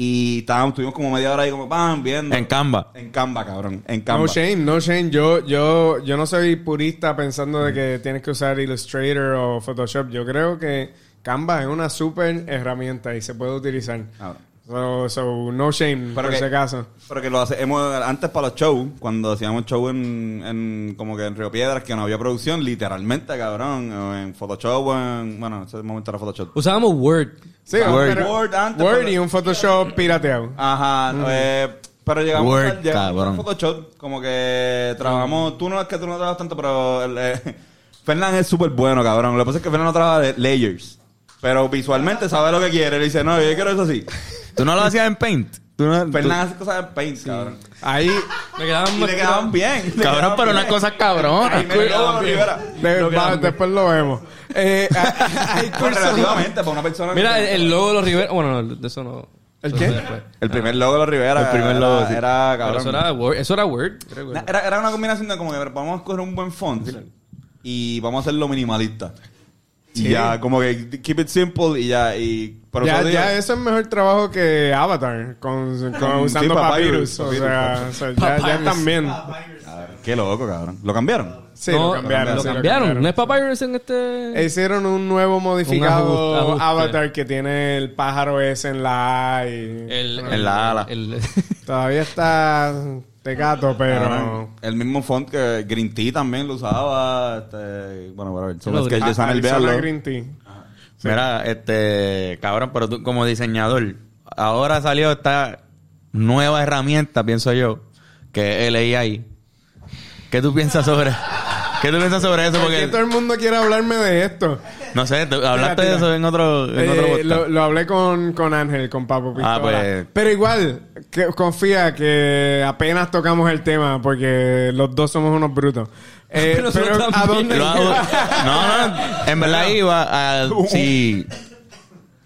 A: y estábamos, estuvimos como media hora ahí como, ¡pam! viendo.
B: En Canva.
A: En Canva, cabrón. En Canva.
D: No shame, no shame. Yo, yo, yo no soy purista pensando de que tienes que usar Illustrator o Photoshop. Yo creo que Canva es una super herramienta y se puede utilizar.
A: Ah,
D: So, so no shame,
A: Pero
D: por
A: que-
D: ese caso.
A: Pero que lo hacemos antes para los shows, cuando hacíamos show en, en como que en Río Piedras, que no había producción, literalmente, cabrón, en Photoshop, o en, bueno, ese momento era Photoshop.
E: Usábamos Word.
D: Sí,
A: Word.
D: pero-
A: Word antes,
D: Word
A: pero-
D: y un Photoshop [LAUGHS] pirateado.
A: Ajá, eh, pero llegamos
B: Word,
A: al llegamos Photoshop, como que trabajamos, tú no es que tú no trabajas tanto, pero eh, [LAUGHS] Fernán es súper bueno, cabrón. Lo que pasa es que Fernán no trabaja de layers, pero visualmente sabe lo que quiere. Le dice, no, yo quiero eso así.
B: ¿Tú no lo [LAUGHS] hacías en Paint? ¿Tú no, tú-
A: Fernán hace cosas en Paint, cabrón.
D: Ahí, [LAUGHS]
E: Me quedaban
A: Y
E: más
A: le quedaban bien. le
B: Cabrón,
A: quedaban
B: pero
A: bien. me quedaban bien.
D: de-
E: Lo que
D: va-
E: dan.
D: después lo vemos. Eh, [LAUGHS] hay
A: Pues
D: cursos.
A: relativamente, para una persona.
E: Mira,
A: que-
E: el, el logo de los Rivera... Bueno, no, de eso no...
D: ¿El qué?
A: El primer logo de los Rivera.
B: El primer
A: era-
B: logo, sí.
A: Era,
E: Pero
A: cabrón.
E: eso era Word. Eso era Word. creo que-
A: Era, era una combinación de como que vamos a coger un buen font y vamos a hacerlo minimalista. Y
D: Sí.
A: ya, como que keep it simple y ya. Y, pero
D: ya,
A: eso
D: ya
A: digo-
D: eso es mejor trabajo que Avatar, con, con- [LAUGHS]
A: Con-
D: usando
A: sí,
D: papyrus.
A: Papyrus,
D: O sea, o sea, ya, ya
E: Papyrus.
D: también.
A: Qué loco, cabrón. ¿Lo cambiaron?
D: Sí,
E: no,
D: lo cambiaron.
E: Lo
D: sí,
E: cambiaron. ¿No es Papyrus en este...?
D: Hicieron un nuevo modificado
E: ajuste, ajuste.
D: Avatar que tiene el pájaro ese en la A y
E: El,
B: En la ala.
E: el-
D: todavía está tecato, pero
A: Cabrón. El mismo font que Green Tea también lo usaba. Este, bueno, para ver.
E: lo
A: Solo es que el
E: Green-
A: designer,
D: Arizona
A: véanlo.
D: Green Tea.
B: Mira, este, cabrón, pero tú como diseñador, ahora salió esta nueva herramienta, pienso yo, que es el AI. ¿Qué tú piensas sobre, qué tú piensas sobre eso? [LAUGHS]
D: ¿Por qué
B: Porque,
D: todo el mundo quiere hablarme de esto?
B: No sé, hablaste de eso en otro, en
D: Eh,
B: otro podcast.
D: lo, lo hablé con, con Ángel, con Papo Pistola.
B: Ah, pues-
D: Pero igual, que, confía que apenas tocamos el tema porque los dos somos unos brutos. Eh,
E: Nosotros
D: pero ¿a dónde,
B: Lo hago- no, no, en verdad iba a, [LAUGHS] sí,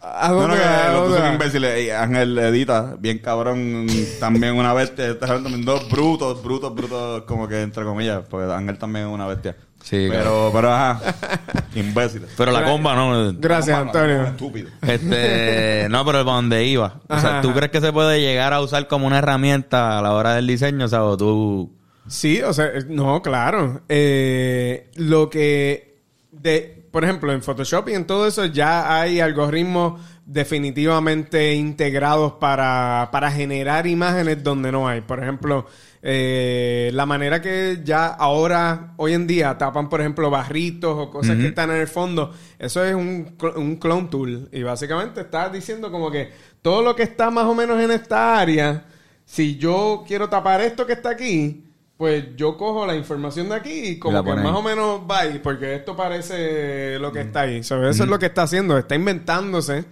D: ¿A
A: No, no,
D: dónde,
A: que
D: a
A: los dos
D: dónde
A: son imbéciles. Y Ángel edita, bien cabrón, también una bestia. Dos brutos, brutos, brutos, como que entre comillas, porque Ángel también es una bestia.
B: Sí,
A: pero, pero ajá, [LAUGHS] imbéciles.
B: pero la comba no.
D: Gracias, Antonio.
A: Estúpido.
B: Este, [LAUGHS] no, pero para donde iba. O sea, ¿tú
D: ajá.
B: crees que se puede llegar a usar como una herramienta a la hora del diseño? O sea, o tú...
D: Sí, o sea, eh, no, claro. Eh, lo que, de, por ejemplo, en Photoshop y en todo eso ya hay algoritmos definitivamente integrados para, para generar imágenes donde no hay. Por ejemplo, eh, la manera que ya ahora, hoy en día, tapan, por ejemplo, barritos o cosas que están en el fondo, eso es un, un clone tool. Y básicamente está diciendo como que todo lo que está más o menos en esta área, si yo quiero tapar esto que está aquí, pues yo cojo la información de aquí y como que más o menos va ahí, porque esto parece lo que está ahí. So, eso es lo que está haciendo, está inventándose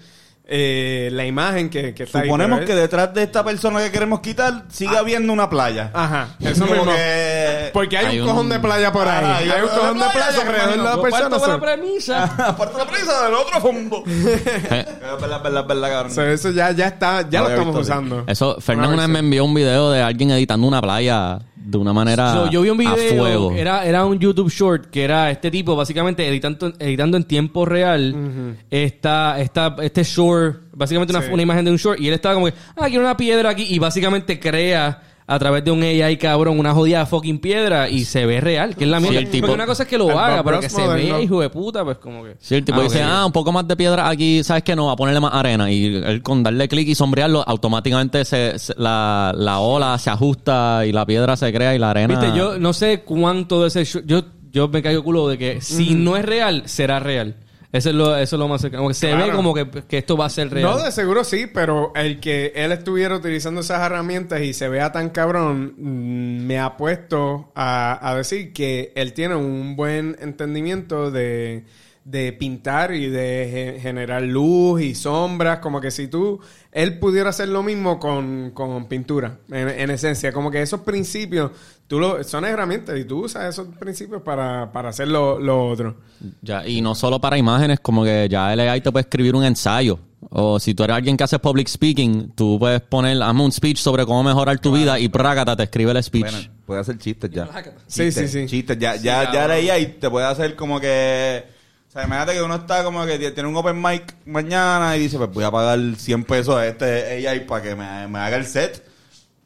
D: eh, la imagen que, que está
A: Suponemos
D: ahí.
A: que detrás de esta persona que queremos quitar sigue habiendo una playa.
D: Ajá, eso mismo.
A: que-
D: Porque hay,
C: Hay
D: un
C: un-
D: cojón de playa por ahí.
A: Ah,
D: hay,
A: y hay
D: un cojón de playa alrededor de la persona.
E: parto de la premisa. [LAUGHS]
A: Aparte la prisa del otro fondo. [LAUGHS] Es verdad, verdad, verdad, cabrón.
D: so, eso ya, ya está, ya
A: No
D: lo estamos
A: visto
D: usando.
C: Eso, Fernández
D: Una
C: una vez me envió un video de alguien editando una playa de una manera
E: So, yo vi un
C: a
E: video,
C: fuego.
E: era, era un YouTube short que era este tipo básicamente editando, editando en tiempo real esta, esta, este short, básicamente una,
D: Sí.
E: una imagen de un short y él estaba como que, ah, quiero una piedra aquí y básicamente crea a través de un AI cabrón una jodida fucking piedra y se ve real, que es la
C: Sí,
E: mierda.
C: el tipo-
E: Porque una cosa es que lo
D: el
E: haga, pero que se vea hijo de puta, pues como que...
C: Sí, el tipo
E: Ah,
C: dice, ah, un poco más de piedra aquí, ¿sabes qué? No, va a ponerle más arena. Y él con darle clic y sombrearlo, automáticamente se, se- la, la ola se ajusta y la piedra se crea y la arena...
E: Viste, yo no sé cuánto de ese yo, yo me caigo culo de que si no es real, será real. Eso es lo, eso es lo más cercano. Se
D: Claro.
E: ve como que, que esto va a ser real.
D: No, de seguro sí, pero el que él estuviera utilizando esas herramientas y se vea tan cabrón, mm, me ha puesto a, a decir que él tiene un buen entendimiento de, de pintar y de ge- generar luz y sombras, como que si tú, él pudiera hacer lo mismo con, con pintura, en, en esencia, como que esos principios, tú lo, son herramientas y tú usas esos principios para, para hacer lo, lo otro.
C: Ya, y no solo para imágenes, como que ya el AI te puede escribir un ensayo. O si tú eres alguien que hace public speaking, tú puedes poner, hazme un speech sobre cómo mejorar tu vida y prácata te escribe el speech.
A: Bueno, puede hacer chistes ya.
D: Sí,
A: Chistes,
D: sí, sí.
A: Chistes. Ya, ya, ya leía y te puede hacer como que... O sea, imagínate que uno está como que tiene un open mic mañana y dice, pues voy a pagar 100 pesos a este AI para que me, me haga el set.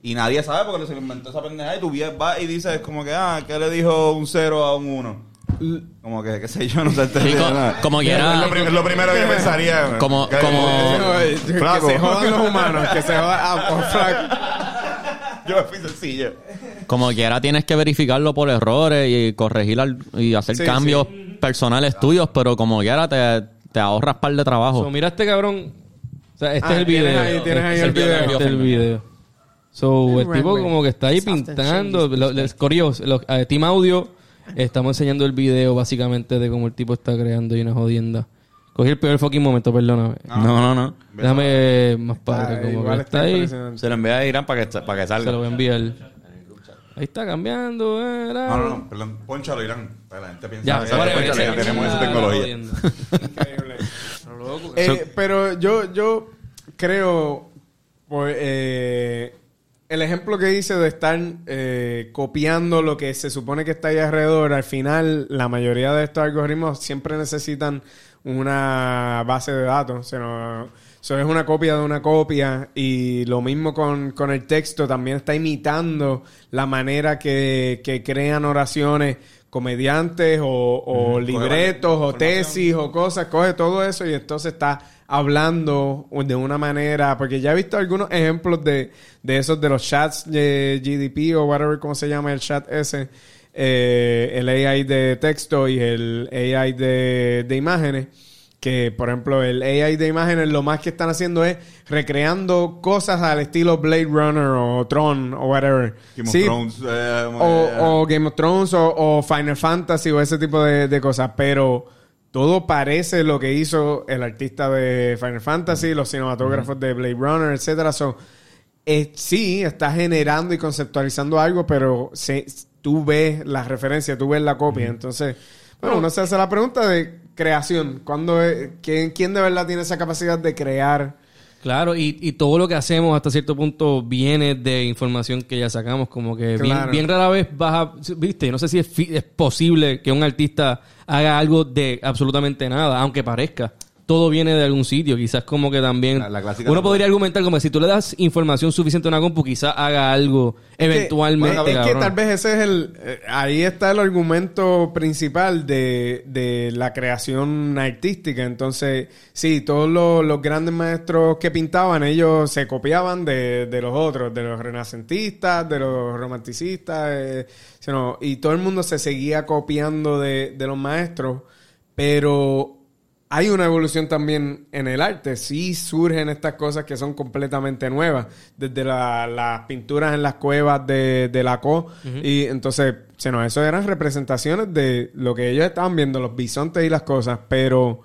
A: Y nadie sabe porque se lo inventó esa pendeja. Y tú vas y dices como que, ah, ¿qué le dijo un 0 a un 1? Como que, qué sé yo, no sé.
C: Sí, co- como quiera-
A: Es lo, prim- lo primero que pensaría.
C: Como-
A: Que-
C: como-
A: que- Flaco.
D: Que se jodan los humanos, que se jodan... ah, oh. [LAUGHS]
A: Yo me fui sencillo.
C: Como quiera tienes que verificarlo por errores y corregir al- y hacer
D: Sí,
C: cambios personales tuyos, pero como quiera te, te ahorras par de trabajo.
E: So, mira este cabrón. O sea, este
D: Ah,
E: es el
D: tienes
E: video.
D: ahí- tienes ahí
E: Este
D: el
E: es
D: video.
E: Este es el video. So, el tipo como que está ahí
F: Soft
E: pintando. Lo, les corrió. Lo- a Team Audio estamos enseñando el video básicamente de cómo el tipo está creando y una jodienda. Cogí el peor fucking momento, perdóname.
B: No, no, no.
E: Déjame más padre. Como que
D: está
E: ahí.
B: Se lo envía a Irán para que, para que
E: Se lo
B: salga.
E: voy a enviar. Ahí está cambiando. eh, la-
A: No, no, no, perdón. Ponchalo, Irán. La gente piensa
E: Ya,
A: que ya tenemos esa tecnología. [LAUGHS]
D: Increíble. [LAUGHS]
E: Pero loco,
D: Eh, pero yo, yo creo, pues, eh, el ejemplo que hice de estar eh, copiando lo que se supone que está ahí alrededor, al final la mayoría de estos algoritmos siempre necesitan una base de datos. Eso es una copia de una copia y lo mismo con, con el texto, también está imitando la manera que, que crean oraciones comediantes o, o libretos o tesis o cosas, coge todo eso y entonces está hablando de una manera, porque ya he visto algunos ejemplos de, de esos de los chats de GDP o whatever, cómo se llama el chat ese, eh, el AI de texto y el AI de, de imágenes. Que, por ejemplo, el AI de imágenes lo más que están haciendo es recreando cosas al estilo Blade Runner o Tron o whatever.
A: Game of
D: Sí,
A: Thrones, eh,
D: o,
A: eh,
D: o Game of Thrones o, o Final Fantasy o ese tipo de, de cosas, pero todo parece lo que hizo el artista de Final Fantasy, los cinematógrafos de Blade Runner, etcétera. So, eh, sí, está generando y conceptualizando algo, pero se, tú ves la referencia, tú ves la copia. Entonces, bueno, uno se hace la pregunta de creación. ¿Cuándo es- quién, ¿Quién de verdad tiene esa capacidad de crear?
E: Claro, y, y todo lo que hacemos hasta cierto punto viene de información que ya sacamos. Como que bien,
D: Claro.
E: bien rara vez vas a... Viste, no sé si es, es posible que un artista haga algo de absolutamente nada, aunque parezca. Todo viene de algún sitio. Quizás como que también...
A: La- la clásica
E: uno
A: no-
E: podría argumentar como que si tú le das información suficiente a una compu, quizás haga algo eventualmente.
D: Es que, es que
E: cabrón.
D: tal vez ese es el... eh, ahí está el argumento principal de, de la creación artística. Entonces, sí, todos los, los grandes maestros que pintaban, ellos se copiaban de, de los otros, de los renacentistas, de los romanticistas, eh, sino- y todo el mundo se seguía copiando de, de los maestros, pero hay una evolución también en el arte. Sí surgen estas cosas que son completamente nuevas. Desde la- las pinturas en las cuevas de, de la CO. Y entonces, se nos, eso eran representaciones de lo que ellos estaban viendo, los bisontes y las cosas. Pero,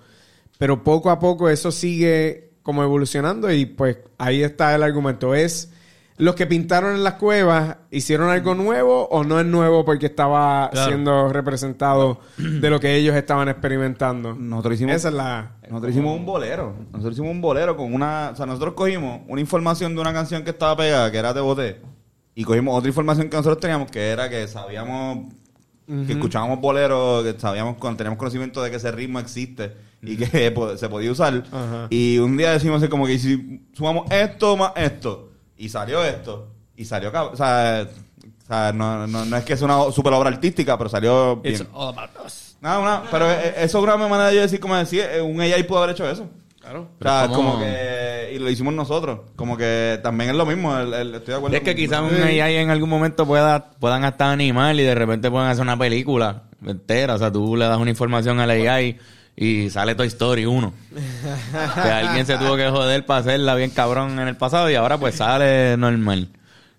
D: pero poco a poco eso sigue como evolucionando. Y pues ahí está el argumento. ¿Es los que pintaron en las cuevas hicieron algo nuevo o no es nuevo porque estaba
E: Claro.
D: siendo representado de lo que ellos estaban experimentando?
A: Nosotros hicimos,
D: Esa es la...
A: nosotros hicimos un bolero. Nosotros hicimos un bolero con una... O sea, nosotros cogimos una información de una canción que estaba pegada, que era de boté. Y cogimos otra información que nosotros teníamos, que era que sabíamos... Que escuchábamos boleros, que sabíamos, teníamos conocimiento de que ese ritmo existe y que [LAUGHS] se podía usar.
D: Ajá.
A: Y un día decimos así como que si sumamos esto más esto, y salió esto, y salió... O sea, o sea no, no, no es que es una super obra artística, pero salió bien.
E: It's all about us.
A: Nada, una, pero eh, eso es una manera de yo decir, como decir, eh, un AI pudo haber hecho eso.
E: Claro.
A: O sea, como que... Y lo hicimos nosotros. Como que también es lo mismo. el- el- estoy de acuerdo.
B: Es que quizás un AI en algún momento pueda, puedan hasta animar y de repente puedan hacer una película entera. O sea, tú le das una información al AI y sale Toy Story 1. que alguien se tuvo que joder para hacerla bien cabrón en el pasado y ahora pues sale normal.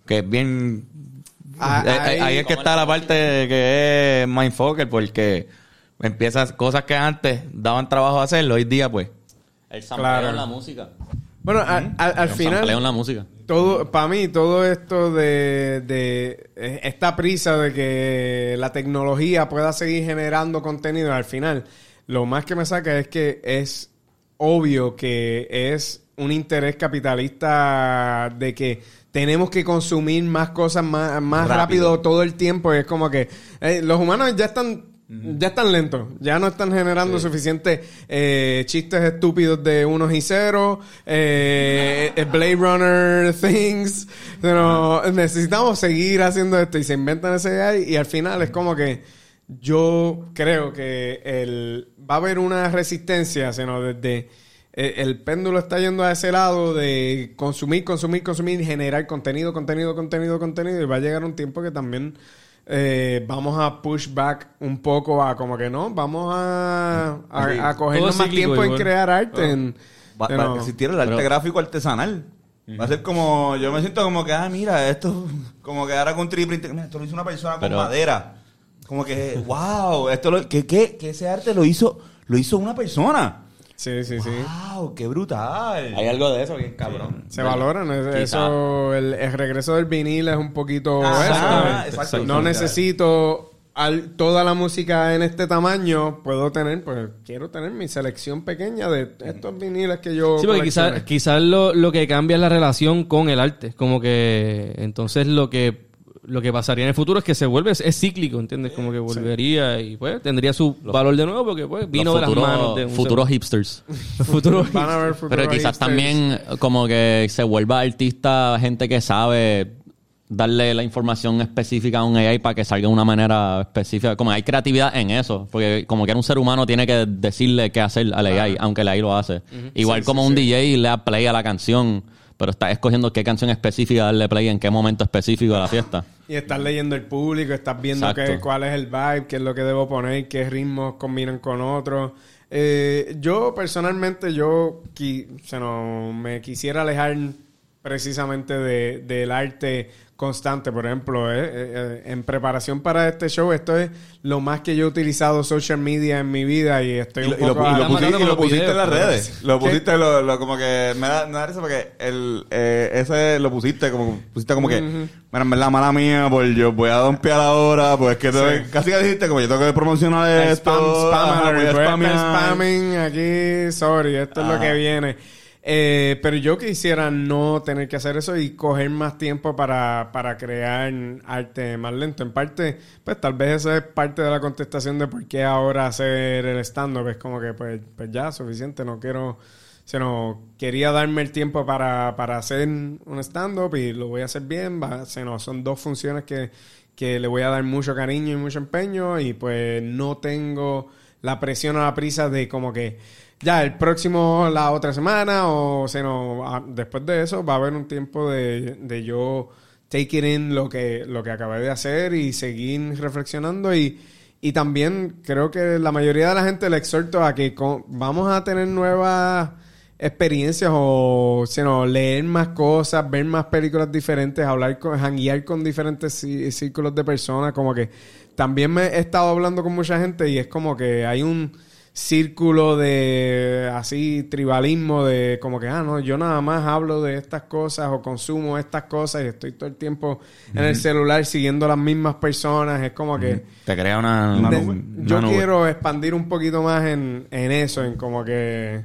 B: Que es bien...
D: Ah,
B: Eh, eh,
D: ahí-
B: ahí es que está la parte que es mindfucker porque empiezas cosas que antes daban trabajo a hacerlo, hoy día pues...
C: El sampleo
D: Claro.
C: en la música.
D: Bueno, al, al- al
C: El
D: final...
C: sampleo en la música.
D: todo para mí todo esto de, de eh, esta prisa de que la tecnología pueda seguir generando contenido al final lo más que me saca es que es obvio que es un interés capitalista de que tenemos que consumir más cosas más, más rápido.
A: Rápido.
D: todo el tiempo. Y es como que eh, los humanos ya están ya están lentos, ya no están generando suficientes eh, chistes estúpidos de unos y ceros, eh, [LAUGHS] Blade Runner things, pero necesitamos seguir haciendo esto y se inventan ese AI y al final es como que yo creo que el, va a haber una resistencia, sino desde eh, el péndulo está yendo a ese lado de consumir, consumir, consumir, generar contenido, contenido, contenido, contenido y va a llegar un tiempo que también eh, vamos a push back un poco a como que no, vamos a, a, a cogernos más tiempo en crear arte. en-
A: Va, va a existir el arte
C: Pero-
A: gráfico artesanal. Va a ser como... Yo me siento como que, ah, mira, esto... Como que ahora con 3D printing... Mira, esto lo hizo una persona con
C: Pero-
A: madera. Como que, wow, esto lo, que, que, que ese arte lo hizo... Lo hizo una persona.
D: Sí, sí, sí.
A: Wow, qué brutal.
B: Hay algo de eso bien cabrón.
D: Se valoran. es-
C: Quizá.
D: Eso, el, el regreso del vinil es un poquito
A: Ajá,
D: eso.
A: exactamente,
D: No
A: exacto.
D: necesito al- toda la música en este tamaño. Puedo tener, pues quiero tener mi selección pequeña de estos viniles que yo.
E: Sí, porque quizás quizás lo, lo que cambia es la relación con el arte. Como que entonces lo que lo que pasaría en el futuro es que se vuelve, es, cíclico, ¿entiendes? Como que volvería y pues tendría su valor de nuevo porque pues vino de las manos de un
C: futuros hipsters. [LAUGHS]
E: futuros
D: futuros
C: Pero quizás
D: hipsters.
C: también como que se vuelva artista gente que sabe darle la información específica a un AI para que salga de una manera específica. Como hay creatividad en eso, porque como que un ser humano tiene que decirle qué hacer al AI, aunque el AI lo hace. Igual como un DJ le da play a la canción, pero está escogiendo qué canción específica darle play en qué momento específico de la fiesta.
D: Y estás leyendo el público, estás viendo qué- cuál es el vibe, qué es lo que debo poner, qué ritmos combinan con otros. Eh, yo personalmente, yo qui- o sea, no, me quisiera alejar precisamente de, del arte constante. Por ejemplo, eh, eh, eh, en preparación para este show, esto es lo más que yo he utilizado social media en mi vida y estoy
A: Y
D: un
A: lo, y lo-
D: poco...
A: y lo
D: a-
E: Estamos
A: pusiste, y lo pusiste en las
E: videos,
A: redes. Lo pusiste, lo, lo- como que me da, me da risa porque el, eh, ese lo pusiste como, pusiste como que, mira, en verdad, mala mía, pues yo voy a dompear ahora, pues que te- casi que dijiste como yo tengo que promocionar esto.
D: Spam, spam
A: ajá,
D: alert,
A: voy a
D: voy a estar
A: spamear.
D: spamming aquí, sorry, esto es lo que viene. Eh, pero yo quisiera no tener que hacer eso y coger más tiempo para, para crear arte más lento. En parte, pues tal vez esa es parte de la contestación de por qué ahora hacer el stand-up. Es como que, pues, pues ya, suficiente, no quiero... Se no, quería darme el tiempo para, para hacer un stand-up y lo voy a hacer bien. Va, se no, son dos funciones que, que le voy a dar mucho cariño y mucho empeño y pues no tengo la presión o la prisa de como que ya el próximo la otra semana o se no, ah, después de eso va a haber un tiempo de, de yo take it in lo que, lo que acabé de hacer y seguir reflexionando. Y, Y también creo que la mayoría de la gente le exhorto a que vamos a tener nuevas experiencias o sino, leer más cosas, ver más películas diferentes, hablar con, janguear con diferentes cí- círculos de personas, como que también me he estado hablando con mucha gente y es como que hay un círculo de así tribalismo de como que ah no yo nada más hablo de estas cosas o consumo estas cosas y estoy todo el tiempo en el celular siguiendo las mismas personas es como que
B: Te crea una, una
D: de- yo
B: nube.
D: quiero expandir un poquito más en, en eso, en como que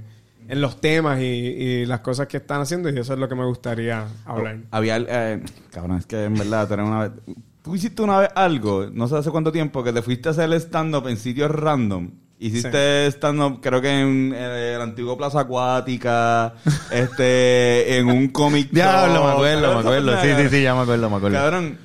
D: en los temas y, y las cosas que están haciendo y eso es lo que me gustaría hablar.
A: Había, eh, cabrón, es que en verdad, tener una vez. Tú hiciste una vez algo, no sé hace cuánto tiempo, que te fuiste a hacer stand-up en sitios random. Hiciste stand-up, creo que en el antiguo Plaza Acuática, [LAUGHS] este, en un comic.
B: Diablo,
A: shop.
B: me acuerdo, me acuerdo. Sí, sí, sí, ya me acuerdo, me acuerdo.
A: Cabrón.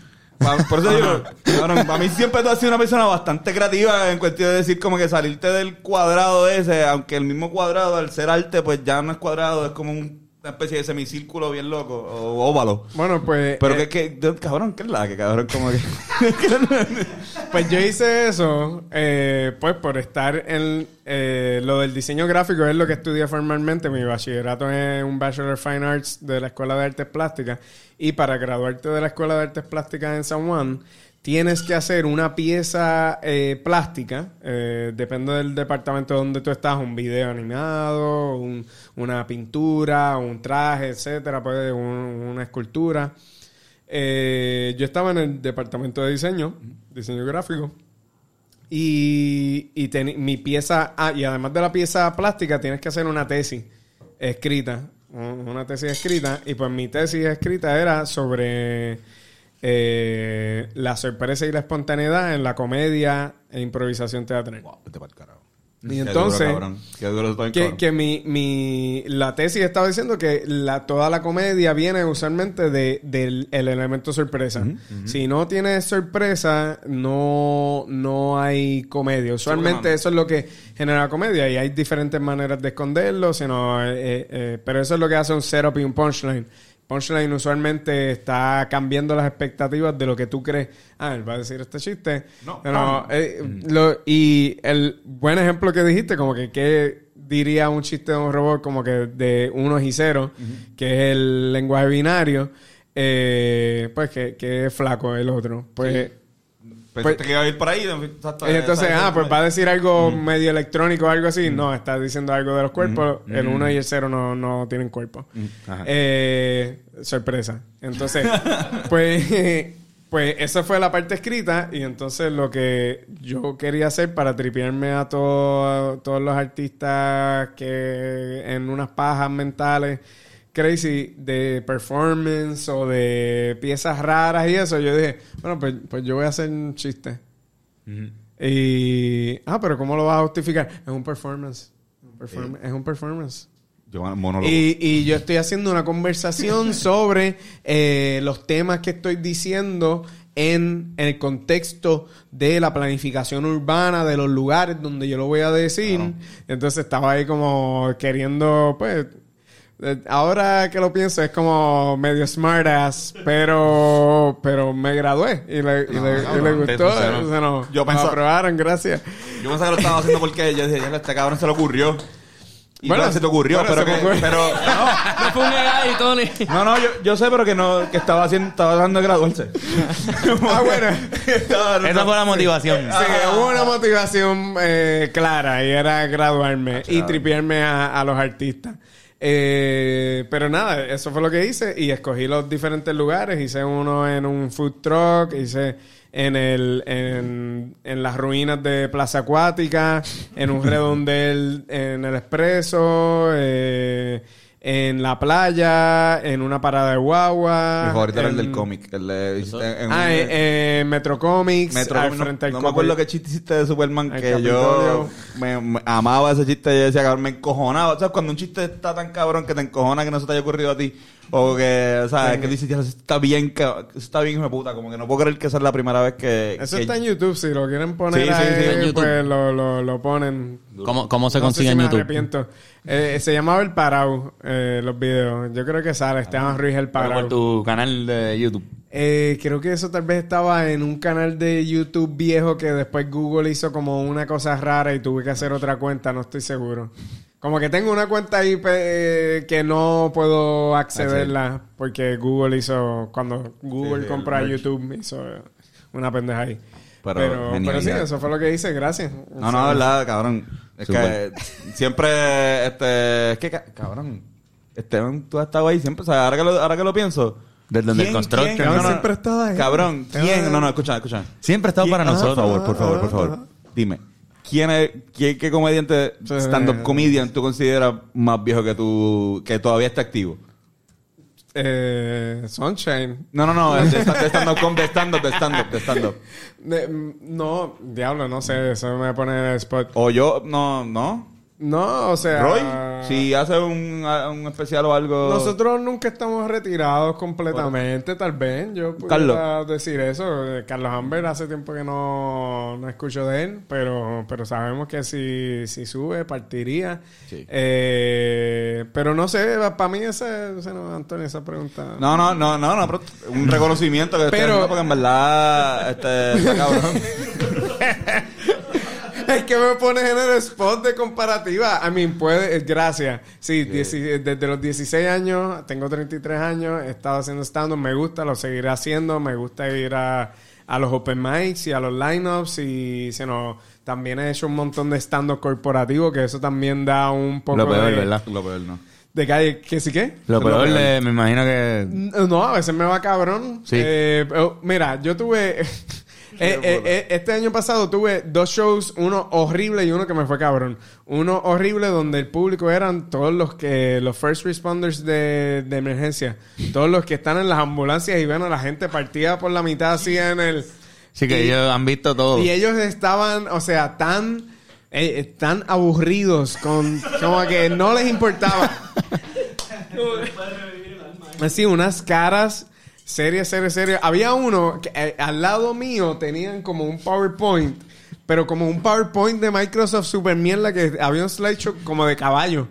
A: Por eso digo, cabrón, para mí siempre tú has sido una persona bastante creativa en cuestión de decir como que salirte del cuadrado ese, aunque el mismo cuadrado al ser arte pues ya no es cuadrado, es como un- una especie de semicírculo bien loco o óvalo.
D: Bueno, pues
A: Pero
D: eh,
A: que, que, cabrón, ¿qué es la que cabrón? Como que... [LAUGHS]
D: Pues yo hice eso, eh, pues por estar en eh, lo del diseño gráfico, es lo que estudié formalmente. Mi bachillerato es un Bachelor of Fine Arts de la Escuela de Artes Plásticas. Y para graduarte de la Escuela de Artes Plásticas en San Juan, tienes que hacer una pieza eh, plástica, eh, depende del departamento donde tú estás, un video animado, un- una pintura, un traje, etcétera, pues un- una escultura. Eh, yo estaba en el departamento de diseño, diseño gráfico. Y, y mi pieza, ah, y además de la pieza plástica, tienes que hacer una tesis escrita. un- Una tesis escrita. Y pues mi tesis escrita era sobre eh, la sorpresa y la espontaneidad en la comedia e improvisación teatral.
A: Pa'l carajo.
D: Y
A: Qué
D: entonces-
A: duro, cabrón. Qué duro
D: Que, que mi, mi, la tesis estaba diciendo que la, toda la comedia viene usualmente de, del el elemento sorpresa. Si no tienes sorpresa, no, no hay comedia. Usualmente eso es lo que genera comedia y hay diferentes maneras de esconderlo, sino, eh, eh, pero eso es lo que hace un setup y un punchline. Punchline usualmente está cambiando las expectativas de lo que tú crees. Ah, él va a decir este chiste.
A: No.
D: No, eh, lo- y el buen ejemplo que dijiste, como que qué diría un chiste de un robot como que de unos y ceros, que es el lenguaje binario, eh, pues que, que es flaco el otro. Pues
A: Pensaste que iba a ir por ahí.
D: y entonces, ah, pues va a decir algo medio electrónico o algo así. No, está diciendo algo de los cuerpos. El 1 y el 0 no, no tienen cuerpo. Eh, sorpresa. Entonces, [LAUGHS] pues, [LAUGHS] pues esa fue la parte escrita. Y entonces lo que yo quería hacer para tripearme a todo- todos los artistas que en unas pajas mentales crazy de performance o de piezas raras y eso, yo dije, bueno, pues, pues yo voy a hacer un chiste. Y, ah, pero ¿cómo lo vas a justificar? Es un performance. Un perform- Es un performance.
A: Yo.
D: Y, y yo estoy haciendo una conversación [LAUGHS] sobre eh, los temas que estoy diciendo en, en el contexto de la planificación urbana, de los lugares donde yo lo voy a decir. Entonces estaba ahí como queriendo, pues, eh, ahora que lo pienso es como medio smartass, pero, pero me gradué y le, y le- y le gustó. sea, no,
A: Yo
D: me
A: pensaba-
D: aprobaron, gracias.
A: Yo pensaba que lo estaba haciendo porque yo decía, "Ya, este cabrón se le ocurrió. Y
D: Bueno,
A: se te ocurrió,
D: bueno,
A: pero
D: se me
A: que,
D: ocurrió.
A: pero, [LAUGHS] no,
E: No fue un Tony.
A: no, no, yo, yo sé, pero que no, que estaba haciendo, estaba dando de graduarse.
D: Ah, bueno. [LAUGHS]
B: Esa fue la motivación.
D: Sí, hubo una motivación eh, clara y era graduarme y tripearme a, a los artistas. Eh, pero nada, eso fue lo que hice y escogí los diferentes lugares. Hice uno en un food truck, hice en el en, en las ruinas de Plaza Acuática, en un [LAUGHS] redondel en el expreso, eh, en la playa, en una parada de guagua.
A: Mi favorito era el del cómic. El de, en- en
D: Ah,
A: un-
D: eh, eh, Metro Comics,
A: Metro,
D: al
A: no,
D: frente al
A: no me acuerdo qué chiste hiciste de Superman que
D: Capitolio.
A: yo me, me amaba ese chiste. Yo decía, cabrón, me encojonaba. ¿Sabes? Cuando un chiste está tan cabrón que te encojona que no se te haya ocurrido a ti. O que, o sea, que dices, "Ya, eso está bien, que, está bien, hijo de puta. Como que no puedo creer que esa es la primera vez que.
D: Eso
A: que-
D: está en YouTube, si lo quieren poner
A: Sí, sí,
D: ahí,
A: sí, en
C: YouTube.
D: pues lo, lo, lo ponen.
C: ¿Cómo, cómo se
D: No
C: consigue
D: si
C: en
D: me
C: YouTube?
D: arrepiento. Eh, se llamaba El Parau, eh, los videos. Yo creo que sale, Esteban Ruiz El
B: Pero
D: Parau.
B: por tu canal de YouTube.
D: Eh, creo que eso tal vez estaba en un canal de YouTube viejo que después Google hizo como una cosa rara y tuve que hacer otra cuenta, no estoy seguro. Como que tengo una cuenta ahí pe- que no puedo accederla porque Google hizo, cuando Google
A: Sí,
D: compra
A: el merch.
D: YouTube, hizo una pendeja ahí.
A: Pero,
D: Pero, sí, eso fue lo que hice, gracias.
A: No, no, verdad, cabrón. Es que siempre, este, es que, ca- cabrón, Esteban, tú has estado ahí siempre, o sea, ahora que lo, ahora que lo pienso.
B: Desde el
A: ¿quién-
B: construction.
A: quién-
D: Cabrón, siempre he estado ahí.
A: Cabrón, ¿quién? No, no, escucha, escucha.
B: Siempre ha estado para
A: ¿Quién-
B: nosotros.
A: Por favor, por favor, por favor. Dime, ¿quién es, quién, qué comediante, stand-up comedian tú consideras más viejo que tú, que todavía está activo?
D: Eh, Sunshine.
A: No, no, no, [LAUGHS] de, stand-up, de stand-up, de stand-up, de stand-up.
D: De- no, diablo, no sé, eso me pone en el spot.
A: O yo, no, no.
D: No, o sea...
A: Roy, si hace un, un especial o algo.
D: Nosotros nunca estamos retirados completamente, tal vez. Yo
A: Carlos.
D: decir eso. Eh, Carlos Amber hace tiempo que no, no escucho de él, pero, pero sabemos que si, si sube, partiría.
A: Sí.
D: Eh, pero no sé, para mí ese, ese no, Antonio, esa pregunta...
A: No, no, no, no, no, pero un reconocimiento que
D: Pero-
A: porque en verdad, este, está cabrón. [LAUGHS] [LAUGHS]
D: Es que me pones en el spot de comparativa. I mean, puede, eh, gracias. Sí, dieci- desde los 16 años, tengo 33 años, he estado haciendo stand-up, me gusta, lo seguiré haciendo, me gusta ir a, a los open mics y a los lineups y si no, también he hecho un montón de stand-up corporativo, que eso también da un poco
B: Lo peor,
D: de,
B: ¿verdad?
A: Lo peor, ¿no?
D: de calle. ¿Que sí qué?
B: Lo peor, de- me imagino que...
D: No, a veces me va cabrón.
B: Sí.
D: Eh, oh, mira, yo tuve... [LAUGHS] eh, eh, eh, este año pasado tuve dos shows, uno horrible y uno que me fue cabrón. Uno horrible donde el público eran todos los que los first responders de, de emergencia, todos los que están en las ambulancias y ven a la gente partida por la mitad así en el
B: Sí, que
D: Y-
B: ellos han visto todo.
D: y ellos estaban, o sea, tan eh, tan aburridos con como que no les importaba. [LAUGHS] Así, unas caras serias, serias, serias. Había uno que eh, al lado mío tenían como un PowerPoint, pero como un PowerPoint de Microsoft super mierda que había un slideshow como de caballo.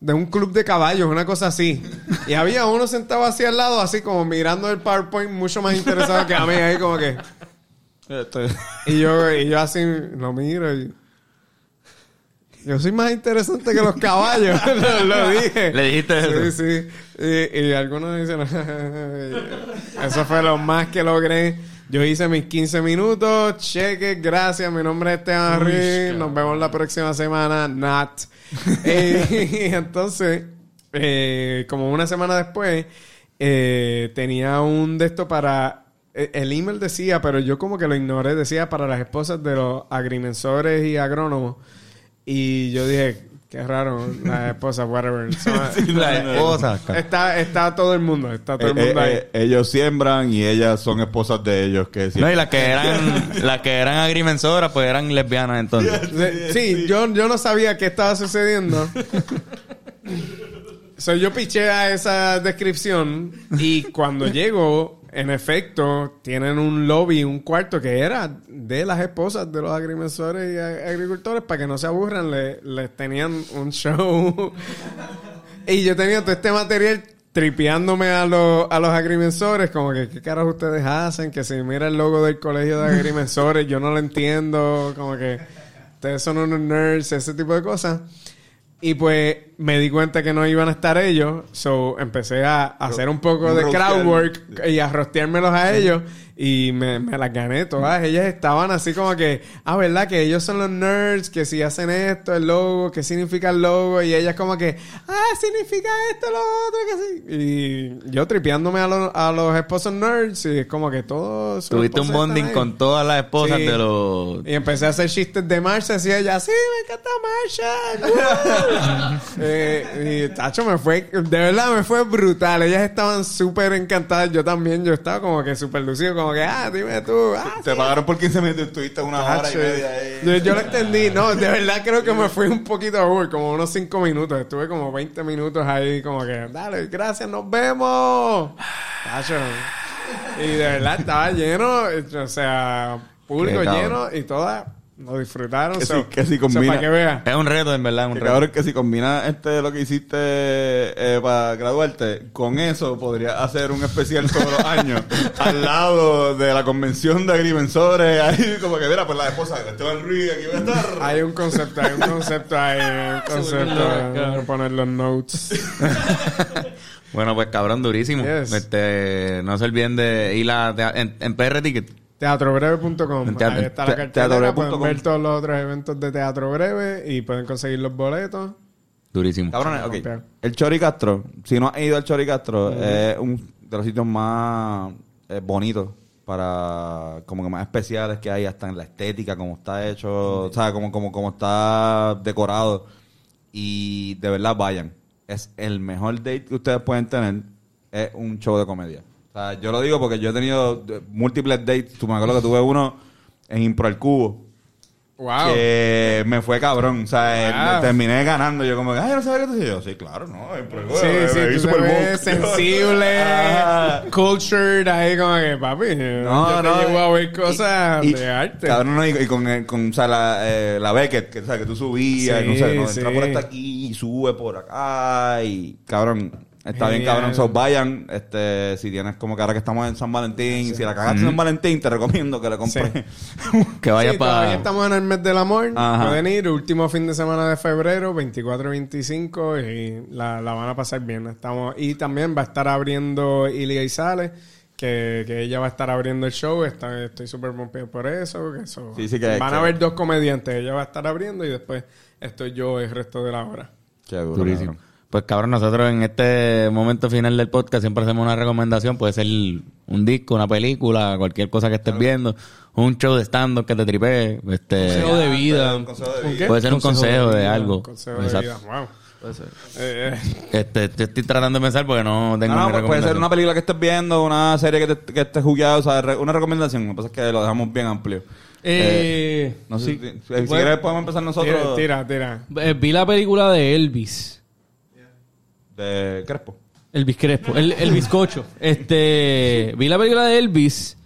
D: De un club de caballos, una cosa así. Y había uno sentado así al lado, así como mirando el PowerPoint, mucho más interesado que a mí, ahí como que.
A: Este,
D: Y yo, y yo así lo miro y... Yo soy más interesante que los caballos. [LAUGHS] lo, lo dije.
B: Le dijiste eso.
D: Sí, sí. Y, y algunos dicen... [LAUGHS] eso fue lo más que logré. Yo hice mis 15 minutos. Cheque, gracias. Mi nombre es Esteban Ruiz. Nos vemos la próxima semana. [LAUGHS] Eh, y entonces, eh, como una semana después, eh, tenía un de esto para... eh, El email decía, pero yo como que lo ignoré, decía para las esposas de los agrimensores y agrónomos. Y yo dije, qué raro, las [LAUGHS] esposas, whatever. [LAUGHS] Son-
B: La esposa. ca-
D: está, está todo el mundo, está todo el
A: eh,
D: mundo ahí.
A: eh, ellos siembran y ellas son esposas de ellos que
B: No, y las que eran, [LAUGHS] las que eran agrimensoras, pues eran lesbianas entonces.
D: Sí, sí, yo, yo no sabía qué estaba sucediendo. so, yo piché a esa descripción y cuando llego, en efecto, tienen un lobby, un cuarto que era de las esposas de los agrimensores y agricultores para que no se aburran, le- les tenían un show. [LAUGHS] y yo tenía todo este material tripeándome a los, a los agrimensores, como que qué caras ustedes hacen, que si mira el logo del colegio de agrimensores, yo no lo entiendo, como que ustedes son unos nerds, ese tipo de cosas. Y pues me di cuenta que no iban a estar ellos, so empecé a, hacer un poco
A: un
D: de crowd work y a rosteármelos a ellos y me, me las gané todas. Ellas estaban así como que, ah, ¿verdad? Que ellos son los nerds, que si hacen esto, el logo, ¿qué significa el logo? Y ellas como que, ah, significa esto, lo otro, que sí. Y yo tripeándome a, los- a los esposos nerds y es como que todos...
B: Tuviste un bonding con todas las esposas
D: Sí.
B: de los...
D: Y empecé a hacer chistes de Marcia, así ella, sí, me encanta Marcia. [LAUGHS] eh, y Tacho me fue, de verdad me fue brutal. Ellas estaban súper encantadas, yo también, yo estaba como que súper lucido, como que, ah, dime tú, ah,
A: Te pagaron por 15 minutos y estuviste una hora y
D: Tacho.
A: media ahí.
D: Yo, yo lo entendí, no, de verdad creo que me fui un poquito over, como unos 5 minutos. Estuve como 20 minutos ahí, como que, dale, gracias, nos vemos. Tacho. Y de verdad estaba lleno, o sea, público lleno y todas Lo disfrutaron.
A: Que
D: so-
A: sí, que
D: so,
A: combina.
D: para que vean.
B: Es un reto, en verdad, es un
A: Que
B: reto.
A: cabrón, que si combinas este, lo que hiciste eh, para graduarte, con eso podrías hacer un especial todos los años [LAUGHS] al lado de la convención de agrimensores. Ahí, como que, mira, pues la esposa de Esteban Ruiz, aquí va a estar.
D: Hay un concepto, hay un concepto ahí, hay un [LAUGHS] concepto. Voy a poner los notes. [LAUGHS]
B: Bueno, pues cabrón, durísimo.
D: Yes.
B: Este, no se olviden de ir a, en, en PR Ticket.
D: Teatrobreve.com.
B: Teatro-
D: Ahí está la
A: te-
D: cartelera.
A: teatrobreve.com.
D: Pueden ver todos los otros eventos de Teatro Breve y pueden conseguir los boletos.
B: Durísimo.
A: Cabrones, ok. El Chori Castro, si no has ido al Chori Castro, es uno de los sitios más eh, bonitos para, como que más especiales que hay, hasta en la estética, como está hecho, o sea, como, como, como está decorado. Y de verdad, vayan. Es el mejor date que ustedes pueden tener, es un show de comedia. O sea, yo lo digo porque yo he tenido eh, múltiples dates. Tú me acuerdo que tuve uno en Impro al Cubo.
D: Wow.
A: Que me fue cabrón. O sea, eh,
D: Wow.
A: terminé ganando. Yo como, ay, yo no sabía que tú yo. Sí, claro, no. Impro al Cubo,
D: Sí,
A: me-
D: sí, tú te
A: Bowl. [LAUGHS]
D: sensible,
A: Ajá.
D: cultured, ahí como que, papi,
A: No,
D: yo te
A: no,
D: llevo a ver cosas
A: y-
D: de arte.
A: Cabrón, no, y, y con, eh, con o sea, la, eh, la Beckett, que, o sea, que tú subías,
D: Sí,
A: y no sé, no, entra
D: sí.
A: por hasta aquí y sube por acá, y cabrón, está bien
D: Genial.
A: cabrón, so vayan, este, si tienes como que ahora que estamos en San Valentín, si la cagaste en San Valentín, te recomiendo que le compres. [LAUGHS]
B: Que vaya
D: sí,
B: para...
D: estamos en el mes del amor.
A: Ajá.
D: Pueden ir, último fin de semana de febrero, 24 y 25, y la, la van a pasar bien. Estamos Y también va a estar abriendo Ilia y Sales, que, que ella va a estar abriendo el show. Está- estoy súper pompeado por eso. que eso-
A: Sí, sí, que-
D: van
A: que-
D: a ver dos comediantes. Ella va a estar abriendo y después estoy yo el resto de la hora.
A: Qué duro,
B: Durísimo.
A: cabrón.
B: Pues cabrón, nosotros en este momento final del podcast siempre hacemos una recomendación. Puede ser un disco, una película, cualquier cosa que estés viendo. Un show de stand-up que te tripee. Este,
E: Consejo de vida.
A: Un consejo de
D: ¿Un
A: vida.
D: qué?
B: puede ser un consejo de,
D: vida,
B: algo.
D: Consejo de vida. Wow.
E: Puede ser.
D: Eh, eh.
B: Este, yo estoy tratando de pensar porque no tengo
A: No, no, pues puede ser una película que estés viendo, una serie que, te, que estés jugando, o sea, re- una recomendación. Lo que pasa es que lo dejamos bien amplio.
E: Eh,
A: No sé,
E: sí.
A: si, si- si quieres podemos empezar nosotros
D: Tira, tira, tira.
E: Eh, vi la película de Elvis.
A: De Crespo.
E: Elvis Crespo. El, el bizcocho. Este. Vi la película de Elvis.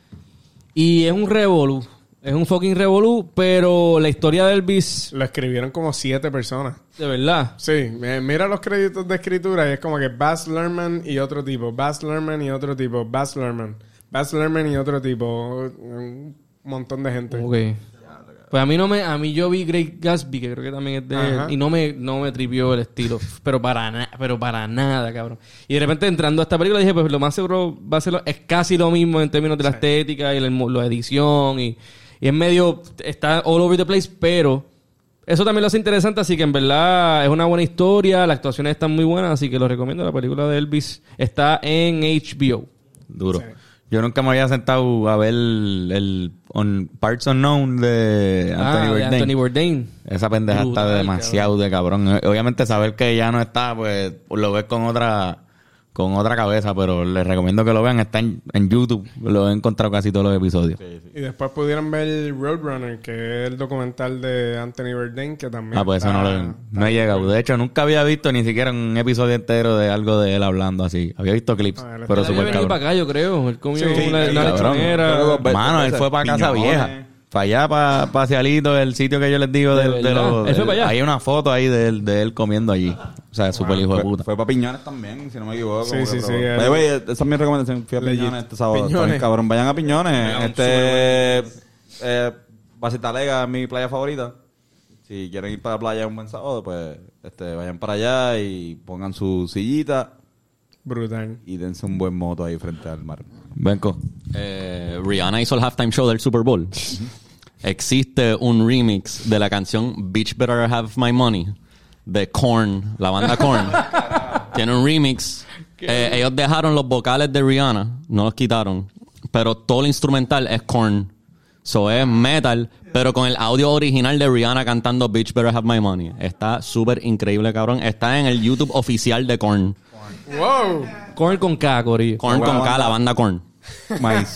E: Y es un revolú. Es un fucking revolú. Pero la historia de Elvis.
D: Lo escribieron como siete personas.
E: De verdad.
D: Sí, mira los créditos de escritura y es como que Baz Luhrmann y otro tipo, Baz Luhrmann y otro tipo, Baz Luhrmann, Baz Luhrmann y otro tipo, un montón de gente.
E: Ok. Pues a mí no me, a mí yo vi Great Gatsby, que creo que también es de él, y no me, no me tripió el estilo, [LAUGHS] pero para nada, pero para nada, cabrón. Y de repente entrando a esta película dije, pues lo más seguro va a ser, lo- es casi lo mismo en términos de la estética y la, la edición y, y es medio, está all over the place, pero eso también lo hace interesante, así que en verdad es una buena historia, las actuaciones están muy buenas, así que lo recomiendo, la película de Elvis está en HBO.
B: Duro. Yo nunca me había sentado a ver el, el on Parts Unknown de Anthony
E: ah, de
B: Bourdain.
E: Anthony Bourdain.
B: Esa pendeja está demasiado de cabrón. Obviamente saber que ya no está, pues lo ves con otra con otra cabeza, pero les recomiendo que lo vean. Está en, en YouTube. Lo he encontrado casi todos los episodios.
D: Y después pudieron ver Roadrunner, que es el documental de Anthony Bourdain, que también
B: Ah, pues eso no,
D: está-
B: lo, no he llegado. De hecho, nunca había visto ni siquiera un episodio entero de algo de él hablando así. Había visto clips,
D: Ah,
B: pero
E: Él había
B: súper
E: venido
B: cabrón.
E: para acá, yo creo. Él comió
D: Sí,
E: una,
D: sí,
E: una
B: cabrón. Mano, él fue para Casa
A: piñones.
B: Vieja. Para allá, para, para Cialito, el sitio que yo les digo de,
E: ¿De
B: de
E: verdad?
B: los...
E: ¿Él fue para allá?
B: Hay una foto ahí de él, de él comiendo allí. O sea, súper hijo de puta.
A: fue para Piñones también, si no me equivoco.
D: Sí, sí, sí,
A: way, esa es mi recomendación. Fui a
D: Legit.
A: Piñones este sábado.
D: Piñones.
A: cabrón, vayan a Piñones.
D: Vayan,
A: este... Eh, Basitalega es mi playa favorita. Si quieren ir para la playa un buen sábado, pues este, vayan para allá y pongan su sillita
D: Brutal.
A: y dense un buen moto ahí frente al mar.
B: Benco.
C: Eh, Rihanna hizo el halftime show del Super Bowl. Existe un remix de la canción Bitch Better Have My Money de Korn, la banda Korn. [LAUGHS] Tiene un remix. Eh, ellos dejaron los vocales de Rihanna, no los quitaron, pero todo el instrumental es Korn. So es metal, pero con el audio original de Rihanna cantando Bitch Better Have My Money. Está súper increíble, cabrón. Está en el YouTube oficial de Korn.
D: ¡Wow!
E: Korn con K, corillo.
C: Korn con K, la banda Korn.
A: Maíz.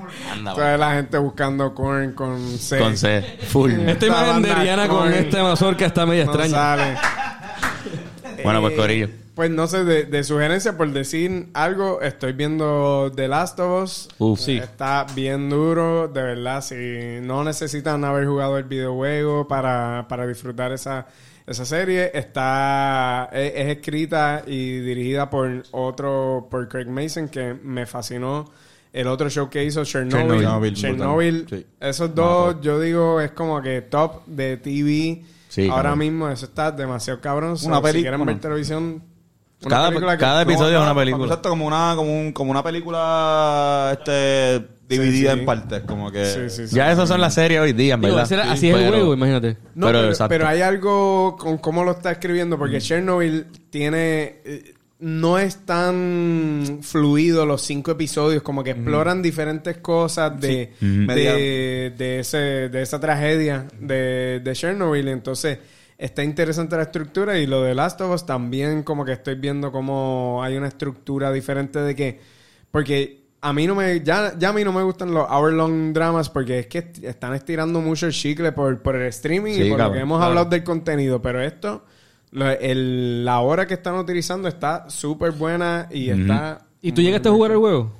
A: [LAUGHS]
D: Toda la gente buscando corn con C.
B: Con C. Full.
E: Esta imagen de Rihanna con esta mazorca está medio
D: No
E: extraña.
D: sale. [LAUGHS]
B: Bueno, pues Corillo.
D: Pues no sé, de, de sugerencia, por decir algo, estoy viendo The Last of Us.
C: Uf.
E: Sí.
D: Está bien duro, de verdad. Si no necesitan haber jugado el videojuego para, para disfrutar esa, esa serie, está es, es escrita y dirigida por otro, por Craig Mason, que me fascinó. El otro show que hizo, Chernobyl.
A: Chernobyl,
D: Chernobyl.
A: Sí.
D: Esos dos, yo digo, es como que top de TV.
B: Sí,
D: Ahora
B: cabrón.
D: mismo eso está demasiado cabrón.
A: Una
D: So, si
A: película,
D: quieren ver televisión... una
B: Cada-
D: película que-
B: cada episodio es una película.
A: Exacto, como una, como un, como una película este, dividida
D: sí.
A: en partes. Como que.
D: Sí, sí, sí.
B: Ya esas son las series hoy día, en verdad.
E: así es el juego, imagínate.
D: No,
B: Pero
D: pero,
B: exacto.
D: pero hay algo con cómo lo está escribiendo, porque Chernobyl tiene. eh, No es tan fluido los cinco episodios, como que exploran diferentes cosas de, de, de ese, de esa tragedia de, de Chernobyl. Entonces, está interesante la estructura y lo de Last of Us también, como que estoy viendo cómo hay una estructura diferente de que. Porque a mí no me, ya, ya a mí no me gustan los hour long dramas porque es que est- están estirando mucho el chicle por, por el streaming
B: Sí,
D: y por lo que hemos
B: claro.
D: hablado del contenido. Pero esto, lo- el- la hora que están utilizando está súper buena y está.
E: ¿Y tú llegaste a jugar el juego?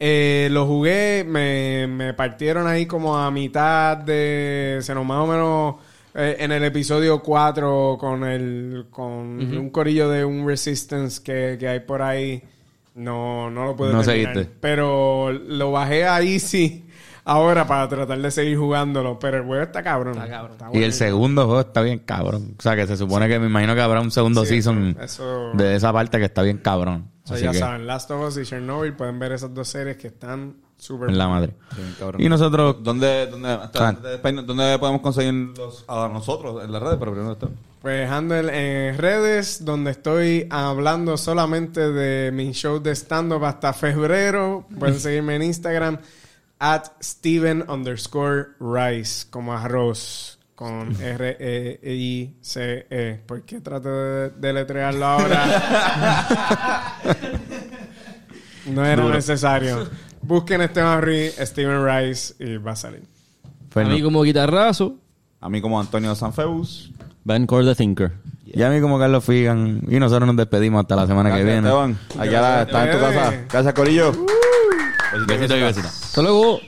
D: Eh, lo jugué, me, me partieron ahí como a mitad de. Se nos más o menos. eh, en el episodio 4 con el con un corillo de un Resistance que, que hay por ahí. No, no lo pude
B: No
D: terminar.
B: seguiste.
D: Pero lo bajé a Easy [LAUGHS] ahora para tratar de seguir jugándolo. Pero el juego está cabrón.
E: Está cabrón.
B: Y el segundo juego está bien cabrón. O sea, que se supone que me imagino que habrá un segundo
D: Sí,
B: season
D: eso-
B: de esa parte que está bien cabrón.
D: O sea,
B: Así
D: ya
B: que,
D: saben, Last of Us y Chernobyl pueden ver esas dos series que están súper
B: en la madre.
A: Bien.
B: Y nosotros,
A: ¿Dónde, dónde, hasta- ¿Dónde podemos conseguir los, a nosotros en las redes? Pero primero esto.
D: Pues handle en redes donde estoy hablando solamente de mi show de stand-up hasta febrero. Pueden [LAUGHS] seguirme en Instagram at Steven underscore Rice como arroz con R-E-I-C-E. ¿Por qué trato de deletrearlo ahora? no era necesario. Busquen Esteban Ruiz, Steven Rice y va a salir.
E: a mí como guitarrazo.
A: A mí como Antonio Sanfeus.
C: Ben Core the Thinker.
B: Y a mí como Carlos Figan. Y nosotros nos despedimos hasta la semana que
A: Gracias,
B: viene.
A: Esteban. Aquí ahora está en tu casa. Gracias, Corillo.
C: Besito y besito.
E: Hasta luego.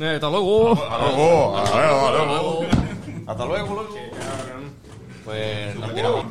E: Eh, Hasta luego.
A: Hasta luego, loco.
B: Pues nos tiramos.